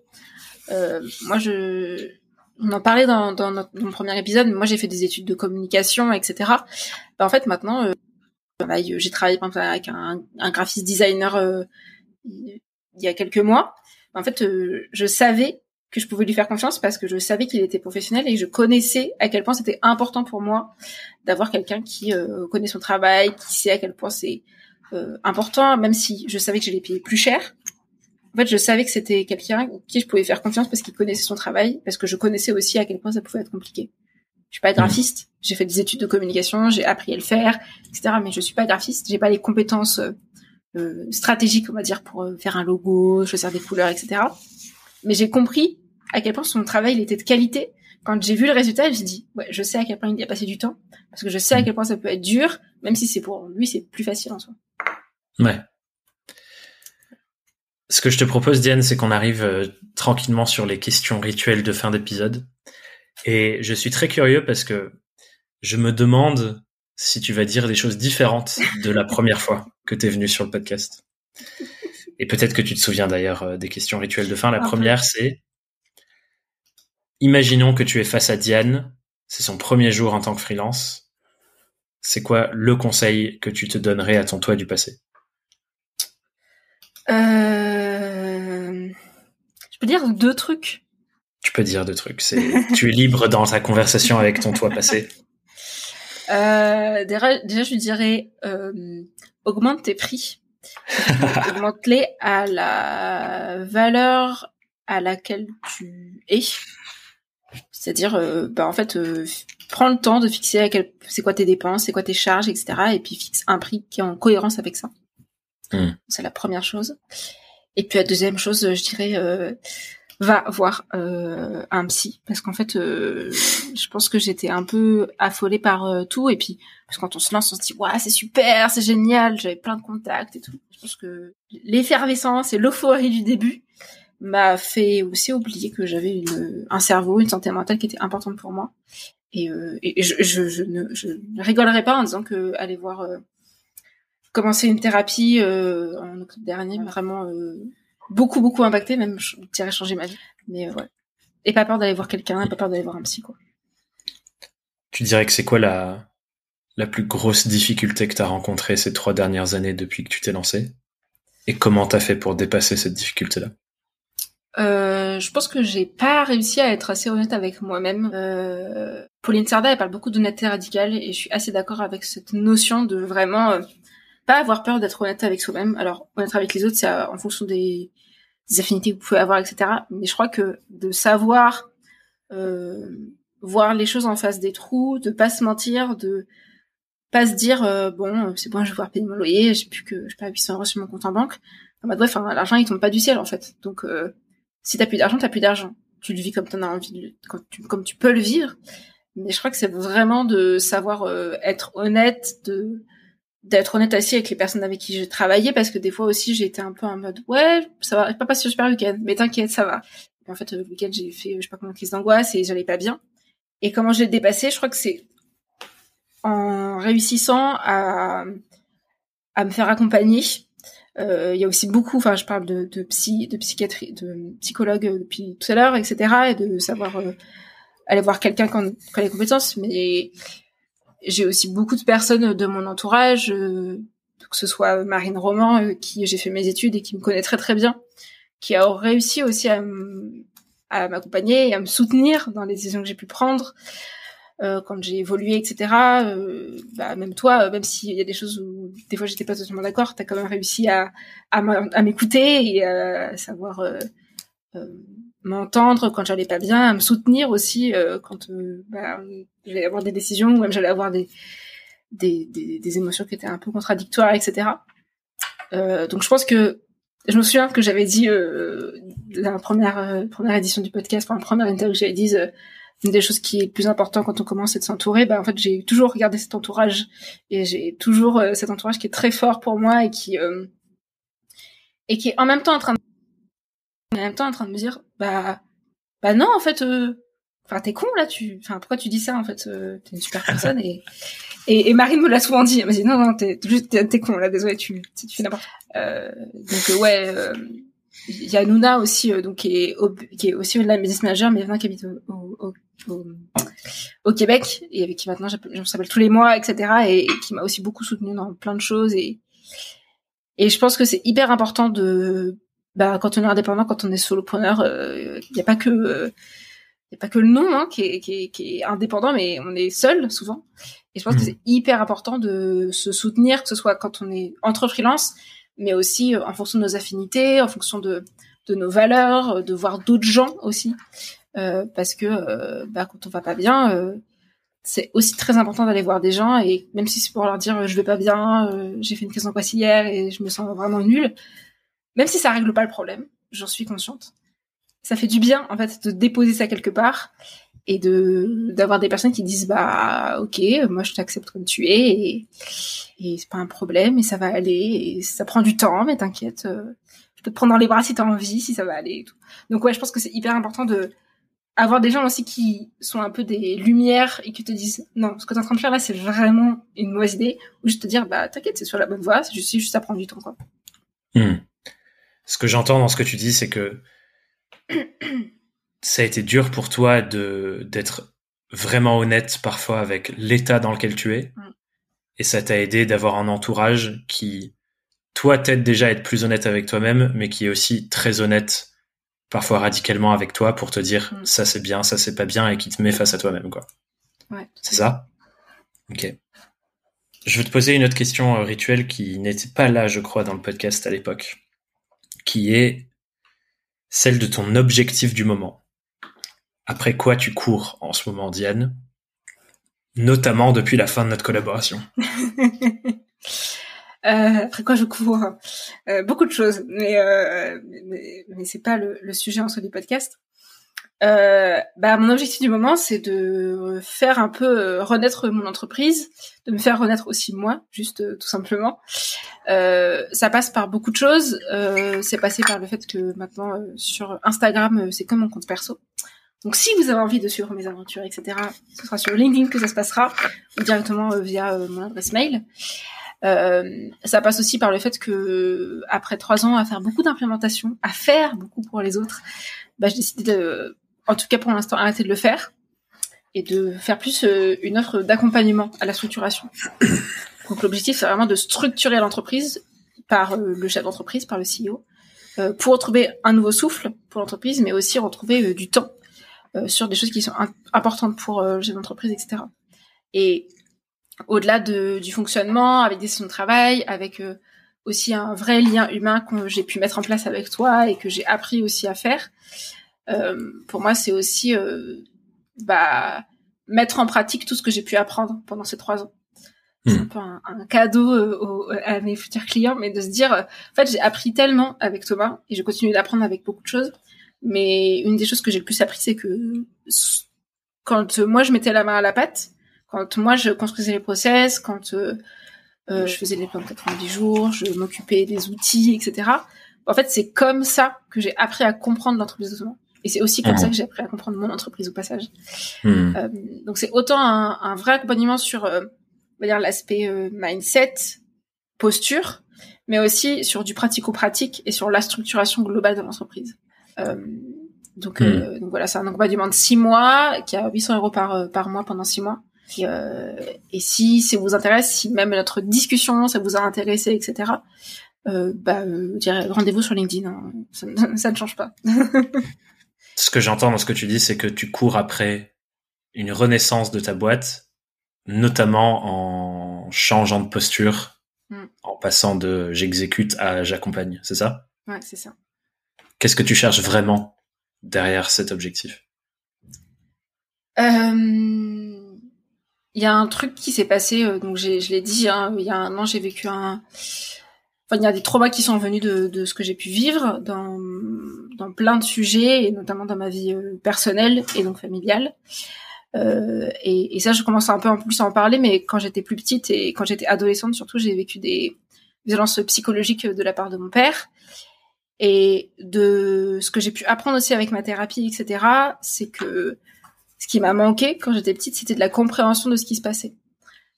Euh, moi, je on en parlait dans, dans notre mon premier épisode, moi j'ai fait des études de communication, etc. Bah, en fait maintenant, euh, j'ai travaillé par exemple, avec un, un graphiste designer euh, il y a quelques mois. En fait, je savais que je pouvais lui faire confiance parce que je savais qu'il était professionnel et je connaissais à quel point c'était important pour moi d'avoir quelqu'un qui euh, connaît son travail, qui sait à quel point c'est euh, important, même si je savais que je l'ai payé plus cher. En fait, je savais que c'était quelqu'un qui je pouvais faire confiance parce qu'il connaissait son travail, parce que je connaissais aussi à quel point ça pouvait être compliqué. Je suis pas graphiste, j'ai fait des études de communication, j'ai appris à le faire, etc. Mais je suis pas graphiste, j'ai pas les compétences euh, stratégiques, on va dire, pour faire un logo, choisir des couleurs, etc. Mais j'ai compris à quel point son travail il était de qualité. Quand j'ai vu le résultat, j'ai dit ouais, je sais à quel point il y a passé du temps parce que je sais à quel point ça peut être dur, même si c'est pour lui c'est plus facile en soi.
Ouais. Ce que je te propose, Diane, c'est qu'on arrive euh, tranquillement sur les questions rituelles de fin d'épisode. Et je suis très curieux parce que je me demande si tu vas dire des choses différentes de la première fois que tu es venu sur le podcast. Et peut-être que tu te souviens d'ailleurs euh, des questions rituelles de fin. La première, c'est Imaginons que tu es face à Diane, c'est son premier jour en tant que freelance. C'est quoi le conseil que tu te donnerais à ton toi du passé?
Euh... Je peux dire deux trucs.
Tu peux dire deux trucs. <laughs> Tu es libre dans ta conversation avec ton toi passé.
Euh, déjà, déjà, je dirais euh, augmente tes prix, <laughs> augmente-les à la valeur à laquelle tu es. C'est-à-dire, euh, bah, en fait, prends le temps de fixer quel, c'est quoi tes dépenses, c'est quoi tes charges, etc. Et puis fixe un prix qui est en cohérence avec ça. Hmm. C'est la première chose. Et puis la deuxième chose, je dirais, euh, va voir un psy, parce qu'en fait, je pense que j'étais un peu affolée par tout. Et puis, parce que quand on se lance, on se dit, ouais, c'est super, c'est génial, j'avais plein de contacts et tout. Je pense que l'effervescence et l'euphorie du début m'a fait aussi oublier que j'avais un cerveau, une santé mentale qui était importante pour moi. Et, euh, et je, je, je, ne, je ne rigolerai pas en disant que aller voir euh, commencer une thérapie euh, en octobre dernier m'a vraiment euh, beaucoup beaucoup impacté, même je dirais changer ma vie. Mais ouais. Et pas peur d'aller voir quelqu'un, pas peur d'aller voir un psy quoi.
Tu dirais que c'est quoi la la plus grosse difficulté que tu as rencontrée ces trois dernières années depuis que tu t'es lancé Et comment t'as fait pour dépasser cette difficulté-là?
Euh, je pense que j'ai pas réussi à être assez honnête avec moi-même. Euh, Pauline Sarda, elle parle beaucoup d'honnêteté radicale et je suis assez d'accord avec cette notion de vraiment euh, pas avoir peur d'être honnête avec soi-même. Alors, honnête avec les autres, c'est en fonction des, affinités que vous pouvez avoir, etc. Mais je crois que de savoir euh, voir les choses en face des trous, de pas se mentir, de pas se dire euh, bon c'est bon je vais pouvoir payer mon loyer j'ai plus que je pas 800 euros sur mon compte en banque en mode bref enfin, l'argent il tombe pas du ciel en fait donc euh, si t'as plus d'argent t'as plus d'argent tu le vis comme t'en as envie comme tu comme tu peux le vivre mais je crois que c'est vraiment de savoir euh, être honnête de d'être honnête aussi avec les personnes avec qui j'ai travaillé parce que des fois aussi j'ai été un peu en mode ouais ça va pas passer le super week-end mais t'inquiète ça va en fait le week-end j'ai fait je sais pas combien de crises d'angoisse et j'allais pas bien et comment j'ai dépassé je crois que c'est en réussissant à, à me faire accompagner. Euh, il y a aussi beaucoup, enfin je parle de, psy, de psychiatrie, de psychologue depuis tout à l'heure, etc. Et de savoir euh, aller voir quelqu'un quand, quand a les compétences. Mais j'ai aussi beaucoup de personnes de mon entourage, euh, que ce soit Marine Roman, euh, qui j'ai fait mes études et qui me connaît très très bien, qui a réussi aussi à m'accompagner et à me soutenir dans les décisions que j'ai pu prendre. Euh, quand j'ai évolué, etc. Euh, bah, même toi, euh, même s'il y a des choses où des fois j'étais pas totalement d'accord, t'as quand même réussi à, à m'écouter et à savoir m'entendre quand j'allais pas bien, à me soutenir aussi quand bah, j'allais avoir des décisions ou même j'allais avoir des, des, des, des, émotions qui étaient un peu contradictoires, etc. donc je pense que je me souviens que j'avais dit la première première édition du podcast, pour la première interview, j'avais dit une des choses qui est plus important quand on commence, c'est de s'entourer. Bah, en fait, j'ai toujours regardé cet entourage et j'ai toujours euh, cet entourage qui est très fort pour moi et qui euh, et qui est en même temps en train de en même temps en train de me dire bah bah non en fait euh, enfin t'es con là tu enfin pourquoi tu dis ça en fait t'es une super personne et et, Marine me l'a souvent dit elle m'a dit non non t'es juste t'es, con là désolé tu tu fais n'importe euh, donc ouais il y a Nuna aussi donc qui est qui est aussi de business manager mais maintenant qui habite au, au, au, Québec et avec qui maintenant je s'appelle tous les mois, etc. Et, qui m'a aussi beaucoup soutenu dans plein de choses et et je pense que c'est hyper important de bah quand on est indépendant, quand on est solopreneur, euh, il n'y a pas que euh, il a pas que le nom hein, qui, est, qui, est, qui, est, indépendant, mais on est seul souvent. Et je pense que mmh. c'est hyper important de se soutenir, que ce soit quand on est entre freelance, mais aussi euh, en fonction de nos affinités, en fonction de, de nos valeurs, de voir d'autres gens aussi. Euh, parce que euh, bah, quand on va pas bien, euh, c'est aussi très important d'aller voir des gens et même si c'est pour leur dire je vais pas bien, j'ai fait une crise d'angoisse hier et je me sens vraiment nulle, même si ça règle pas le problème, j'en suis consciente. Ça fait du bien en fait de déposer ça quelque part et de d'avoir des personnes qui disent bah ok moi je t'accepte comme tu es et, et c'est pas un problème et ça va aller et ça prend du temps mais t'inquiète je peux te prendre dans les bras si t'as envie si ça va aller et tout donc ouais je pense que c'est hyper important de avoir des gens aussi qui sont un peu des lumières et qui te disent non, ce que tu es en train de faire là, c'est vraiment une mauvaise idée, ou juste te dire bah t'inquiète, c'est sur la bonne voie, c'est juste, à prendre du temps quoi.
Hmm. Ce que j'entends dans ce que tu dis, c'est que <coughs> ça a été dur pour toi de d'être vraiment honnête parfois avec l'état dans lequel tu es, hmm. et ça t'a aidé d'avoir un entourage qui toi t'aide déjà à être plus honnête avec toi-même, mais qui est aussi très honnête parfois radicalement avec toi pour te dire mm. ça c'est bien, ça c'est pas bien et qui te met face à toi-même quoi.
Ouais.
C'est ça? Ok. Je veux te poser une autre question euh, rituelle qui n'était pas là, je crois, dans le podcast à l'époque, qui est celle de ton objectif du moment. Après quoi tu cours en ce moment, Diane Notamment depuis la fin de notre collaboration. <laughs>
Euh, après quoi je cours euh, beaucoup de choses, mais euh, mais, pas le, le, sujet en soi du podcast. Euh, bah mon objectif du moment c'est de faire un peu euh, renaître mon entreprise, de me faire renaître aussi moi, juste tout simplement. ça passe par beaucoup de choses. c'est passé par le fait que maintenant sur Instagram c'est comme mon compte perso. Donc si vous avez envie de suivre mes aventures, etc., ce sera sur LinkedIn que ça se passera, ou directement via mon adresse mail. Euh, ça passe aussi par le fait que après trois ans à faire beaucoup d'implémentation, à faire beaucoup pour les autres, bah, j'ai décidé de, en tout cas pour l'instant, arrêter de le faire et de faire plus euh, une offre d'accompagnement à la structuration. <coughs> Donc l'objectif c'est vraiment de structurer l'entreprise par euh, le chef d'entreprise, par le CEO, euh, pour retrouver un nouveau souffle pour l'entreprise, mais aussi retrouver du temps sur des choses qui sont importantes pour le chef d'entreprise, etc. Et au-delà de, du fonctionnement, avec des sessions de travail, avec aussi un vrai lien humain que j'ai pu mettre en place avec toi et que j'ai appris aussi à faire. Euh, pour moi, c'est aussi euh, bah, mettre en pratique tout ce que j'ai pu apprendre pendant ces trois ans. C'est hmm. un peu un, cadeau à mes futurs clients, mais de se dire, en fait, j'ai appris tellement avec Thomas et je continue d'apprendre avec beaucoup de choses. Mais une des choses que j'ai le plus appris, c'est que quand moi je mettais la main à la pâte, quand moi, je construisais les process, quand euh, euh, je faisais les plans de 90 jours, je m'occupais des outils, etc. En fait, c'est comme ça que j'ai appris à comprendre l'entreprise autrement. Et c'est aussi comme ça que j'ai appris à comprendre mon entreprise au passage. Hmm. Euh, donc c'est autant un, un, vrai accompagnement sur, euh, on va dire l'aspect euh, mindset, posture, mais aussi sur du pratico-pratique et sur la structuration globale de l'entreprise. donc, hmm. donc voilà, c'est un accompagnement de six mois qui a 800 euros par par mois pendant six mois. Et si ça vous intéresse, si même notre discussion, ça vous a intéressé, etc., bah, rendez-vous sur LinkedIn. Hein. Ça, ne <laughs> change pas. <laughs>
ce que j'entends dans ce que tu dis, c'est que tu cours après une renaissance de ta boîte, notamment en changeant de posture, mm. en passant de j'exécute à j'accompagne. C'est ça?
Ouais, c'est ça.
Qu'est-ce que tu cherches vraiment derrière cet objectif?
Euh il y a un truc qui s'est passé, euh, donc je l'ai dit, hein, il y a un an, j'ai vécu un... Enfin, il y a des traumas qui sont venus de, de ce que j'ai pu vivre dans, dans plein de sujets, et notamment dans ma vie euh, personnelle et donc familiale. Euh, et, ça, je commence un peu en plus à en parler, mais quand j'étais plus petite et quand j'étais adolescente, surtout, j'ai vécu des violences psychologiques de la part de mon père. Et de ce que j'ai pu apprendre aussi avec ma thérapie, etc., c'est que ce qui m'a manqué quand j'étais petite, c'était de la compréhension de ce qui se passait.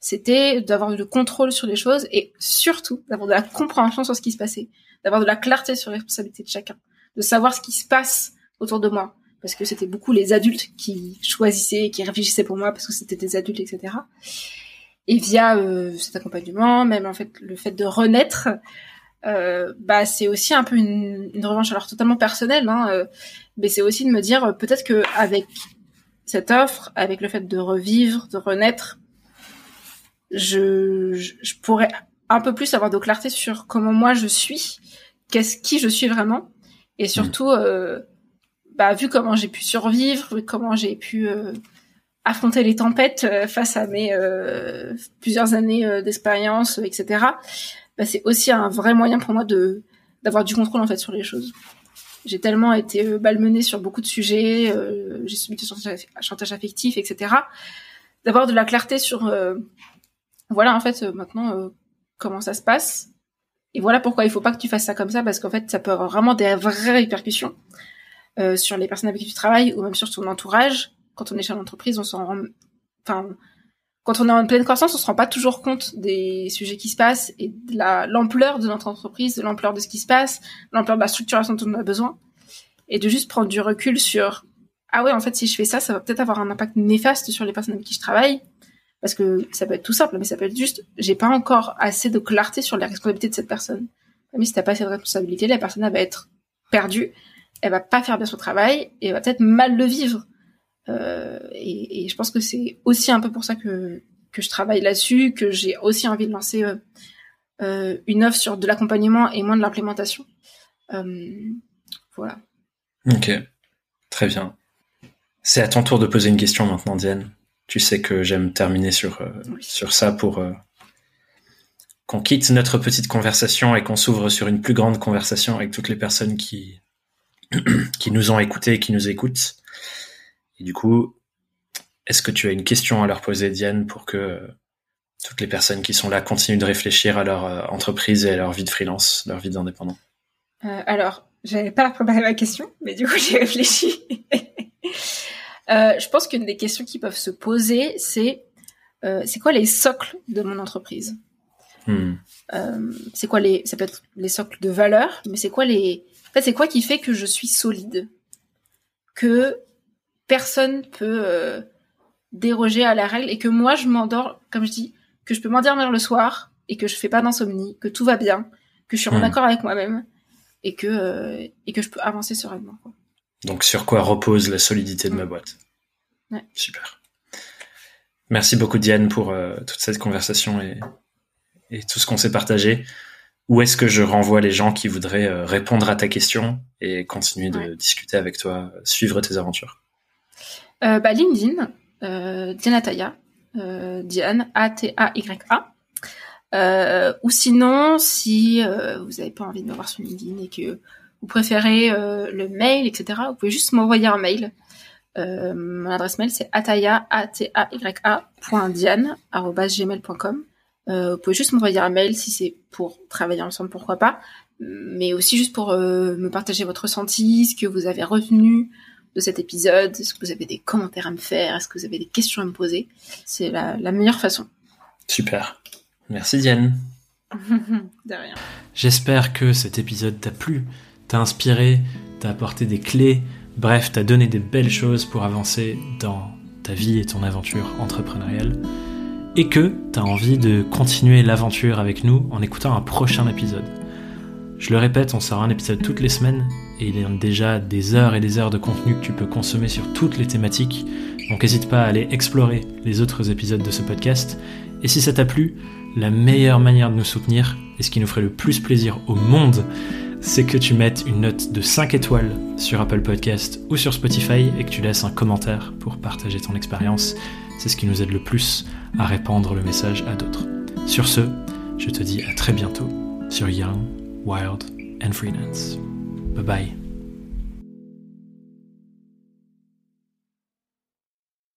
C'était d'avoir le contrôle sur les choses et surtout d'avoir de la compréhension sur ce qui se passait, d'avoir de la clarté sur les responsabilités de chacun, de savoir ce qui se passe autour de moi, parce que c'était beaucoup les adultes qui choisissaient, qui réfléchissaient pour moi parce que c'était des adultes, etc. Et via euh, cet accompagnement, même en fait le fait de renaître, euh, bah c'est aussi un peu une, une, revanche alors totalement personnelle, hein, euh, mais c'est aussi de me dire euh, peut-être que avec cette offre, avec le fait de revivre, de renaître, je, je, pourrais un peu plus avoir de clarté sur comment moi je suis, qu'est-ce qui je suis vraiment, et surtout, euh, bah, vu comment j'ai pu survivre, comment j'ai pu euh, affronter les tempêtes euh, face à mes plusieurs années d'expérience, etc. Bah, c'est aussi un vrai moyen pour moi de d'avoir du contrôle en fait sur les choses. J'ai tellement été malmenée sur beaucoup de sujets, j'ai subi du chantage affectif, etc. D'avoir de la clarté sur, voilà, en fait, maintenant, comment ça se passe. Et voilà pourquoi il faut pas que tu fasses ça comme ça, parce qu'en fait, ça peut avoir vraiment des vraies répercussions sur les personnes avec qui tu travailles ou même sur ton entourage. Quand on est chef d'entreprise, on s'en rend, enfin, quand on est en pleine croissance, on se rend pas toujours compte des sujets qui se passent et de l'ampleur de notre entreprise, de l'ampleur de ce qui se passe, l'ampleur de la structuration dont on a besoin, et de juste prendre du recul sur ah ouais en fait si je fais ça, ça va peut-être avoir un impact néfaste sur les personnes avec qui je travaille, parce que ça peut être tout simple, mais ça peut être juste j'ai pas encore assez de clarté sur la responsabilité de cette personne. Mais si t'as pas assez de responsabilité, la personne elle va être perdue, elle va pas faire bien son travail et elle va peut-être mal le vivre. Euh, et, je pense que c'est aussi un peu pour ça que, que je travaille là-dessus, que j'ai aussi envie de lancer euh, euh une offre sur de l'accompagnement et moins de l'implémentation. Voilà.
Ok, très bien. C'est à ton tour de poser une question maintenant, Diane. Tu sais que j'aime terminer sur, euh, sur ça pour qu'on quitte notre petite conversation et qu'on s'ouvre sur une plus grande conversation avec toutes les personnes qui, <clears throat> qui nous ont écoutés et qui nous écoutent. Et du coup, est-ce que tu as une question à leur poser, Diane, pour que toutes les personnes qui sont là continuent de réfléchir à leur euh, entreprise et à leur vie de freelance, leur vie d'indépendant?
Euh, Alors, j'avais pas préparé ma question, mais du coup, <laughs> j'ai réfléchi. Euh, je pense qu'une des questions qui peuvent se poser, c'est euh, c'est quoi les socles de mon entreprise Hmm. Euh, c'est quoi les, ça peut être les socles de valeurs, mais c'est quoi les, en fait, c'est quoi qui fait que je suis solide, que personne peut déroger à la règle et que moi je m'endors, comme je dis, que je peux m'endormir le soir et que je fais pas d'insomnie, que tout va bien, que je suis en hmm. accord avec moi-même et que et que je peux avancer sereinement. Quoi.
Donc sur quoi repose la solidité de ma hmm. boîte
ouais.
Super. Merci beaucoup Diane pour euh, toute cette conversation et, et tout ce qu'on s'est partagé. Où est-ce que je renvoie les gens qui voudraient euh, répondre à ta question et continuer de discuter avec toi, suivre tes aventures?
Euh, bah, LinkedIn, euh, Diane Ataya, euh, Diane A-T-A-Y-A. Euh, ou sinon, si vous n'avez pas envie de me voir sur LinkedIn et que vous préférez le mail, etc., vous pouvez juste m'envoyer un mail euh, mon adresse mail, c'est ataya, a t a y a gmail.com. Euh, vous pouvez juste m'envoyer un mail si c'est pour travailler ensemble, pourquoi pas. Mais aussi juste pour euh, me partager votre ressenti, ce que vous avez retenu de cet épisode, est-ce que vous avez des commentaires à me faire, est-ce que vous avez des questions à me poser. C'est la, la meilleure façon.
Super. Merci Diane. <laughs>
de rien.
J'espère que cet épisode t'a plu, t'a inspiré, t'a apporté des clés Bref, t'as donné des belles choses pour avancer dans ta vie et ton aventure entrepreneuriale. Et que t'as envie de continuer l'aventure avec nous en écoutant un prochain épisode. Je le répète, on sort un épisode toutes les semaines et il y a déjà des heures et des heures de contenu que tu peux consommer sur toutes les thématiques. Donc n'hésite pas à aller explorer les autres épisodes de ce podcast. Et si ça t'a plu, la meilleure manière de nous soutenir, et ce qui nous ferait le plus plaisir au monde, c'est que tu mettes une note de 5 étoiles sur Apple Podcast ou sur Spotify et que tu laisses un commentaire pour partager ton expérience. C'est ce qui nous aide le plus à répandre le message à d'autres. Sur ce, je te dis à très bientôt sur Young, Wild and Freelance. Bye bye.